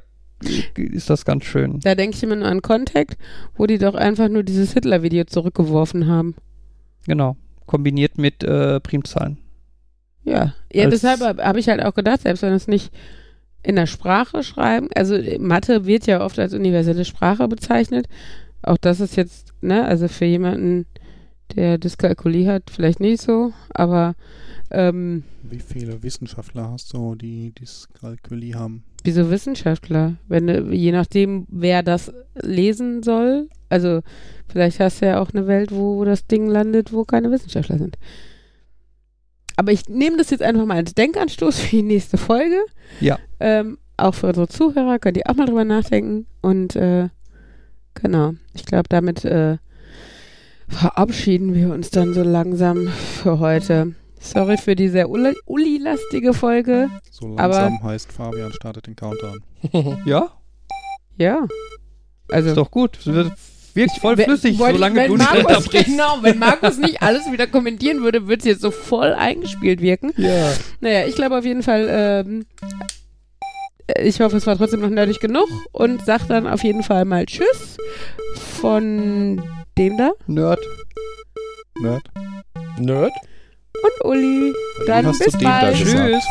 ist das ganz schön. Da denke ich immer nur an Contact, wo die doch einfach nur dieses Hitler-Video zurückgeworfen haben. Genau. Kombiniert mit äh, Primzahlen. Ja, ja Als- deshalb habe hab ich halt auch gedacht, selbst wenn es nicht in der Sprache schreiben, also äh, Mathe wird ja oft als universelle Sprache bezeichnet. Auch das ist jetzt, ne, also für jemanden, der Dyskalkulie hat, vielleicht nicht so, aber ähm, Wie viele Wissenschaftler hast du, die Dyskalkulie haben? Wieso Wissenschaftler? Wenn je nachdem, wer das lesen soll, also vielleicht hast du ja auch eine Welt, wo, wo das Ding landet, wo keine Wissenschaftler sind. Aber ich nehme das jetzt einfach mal als Denkanstoß für die nächste Folge. Ja. Ähm, auch für unsere Zuhörer könnt ihr auch mal drüber nachdenken. Und äh, genau, ich glaube, damit äh, verabschieden wir uns dann so langsam für heute. Sorry für die sehr Uli- Uli-lastige Folge. So Aber- langsam heißt Fabian startet den Countdown. <laughs> Ja, Ja. Also, ist doch gut. Es wird wirkt voll Wenn- flüssig, wollte- solange wenn du nicht Markus. <laughs> Genau, wenn Markus nicht alles wieder kommentieren würde, würde es jetzt so voll eingespielt wirken. Ja. Naja, ich glaube auf jeden Fall, ähm, ich hoffe, es war trotzdem noch nerdig genug und sag dann auf jeden Fall mal Tschüss von dem da Nerd. Nerd? Nerd? Und Uli. Dann bis bald. Tschüss.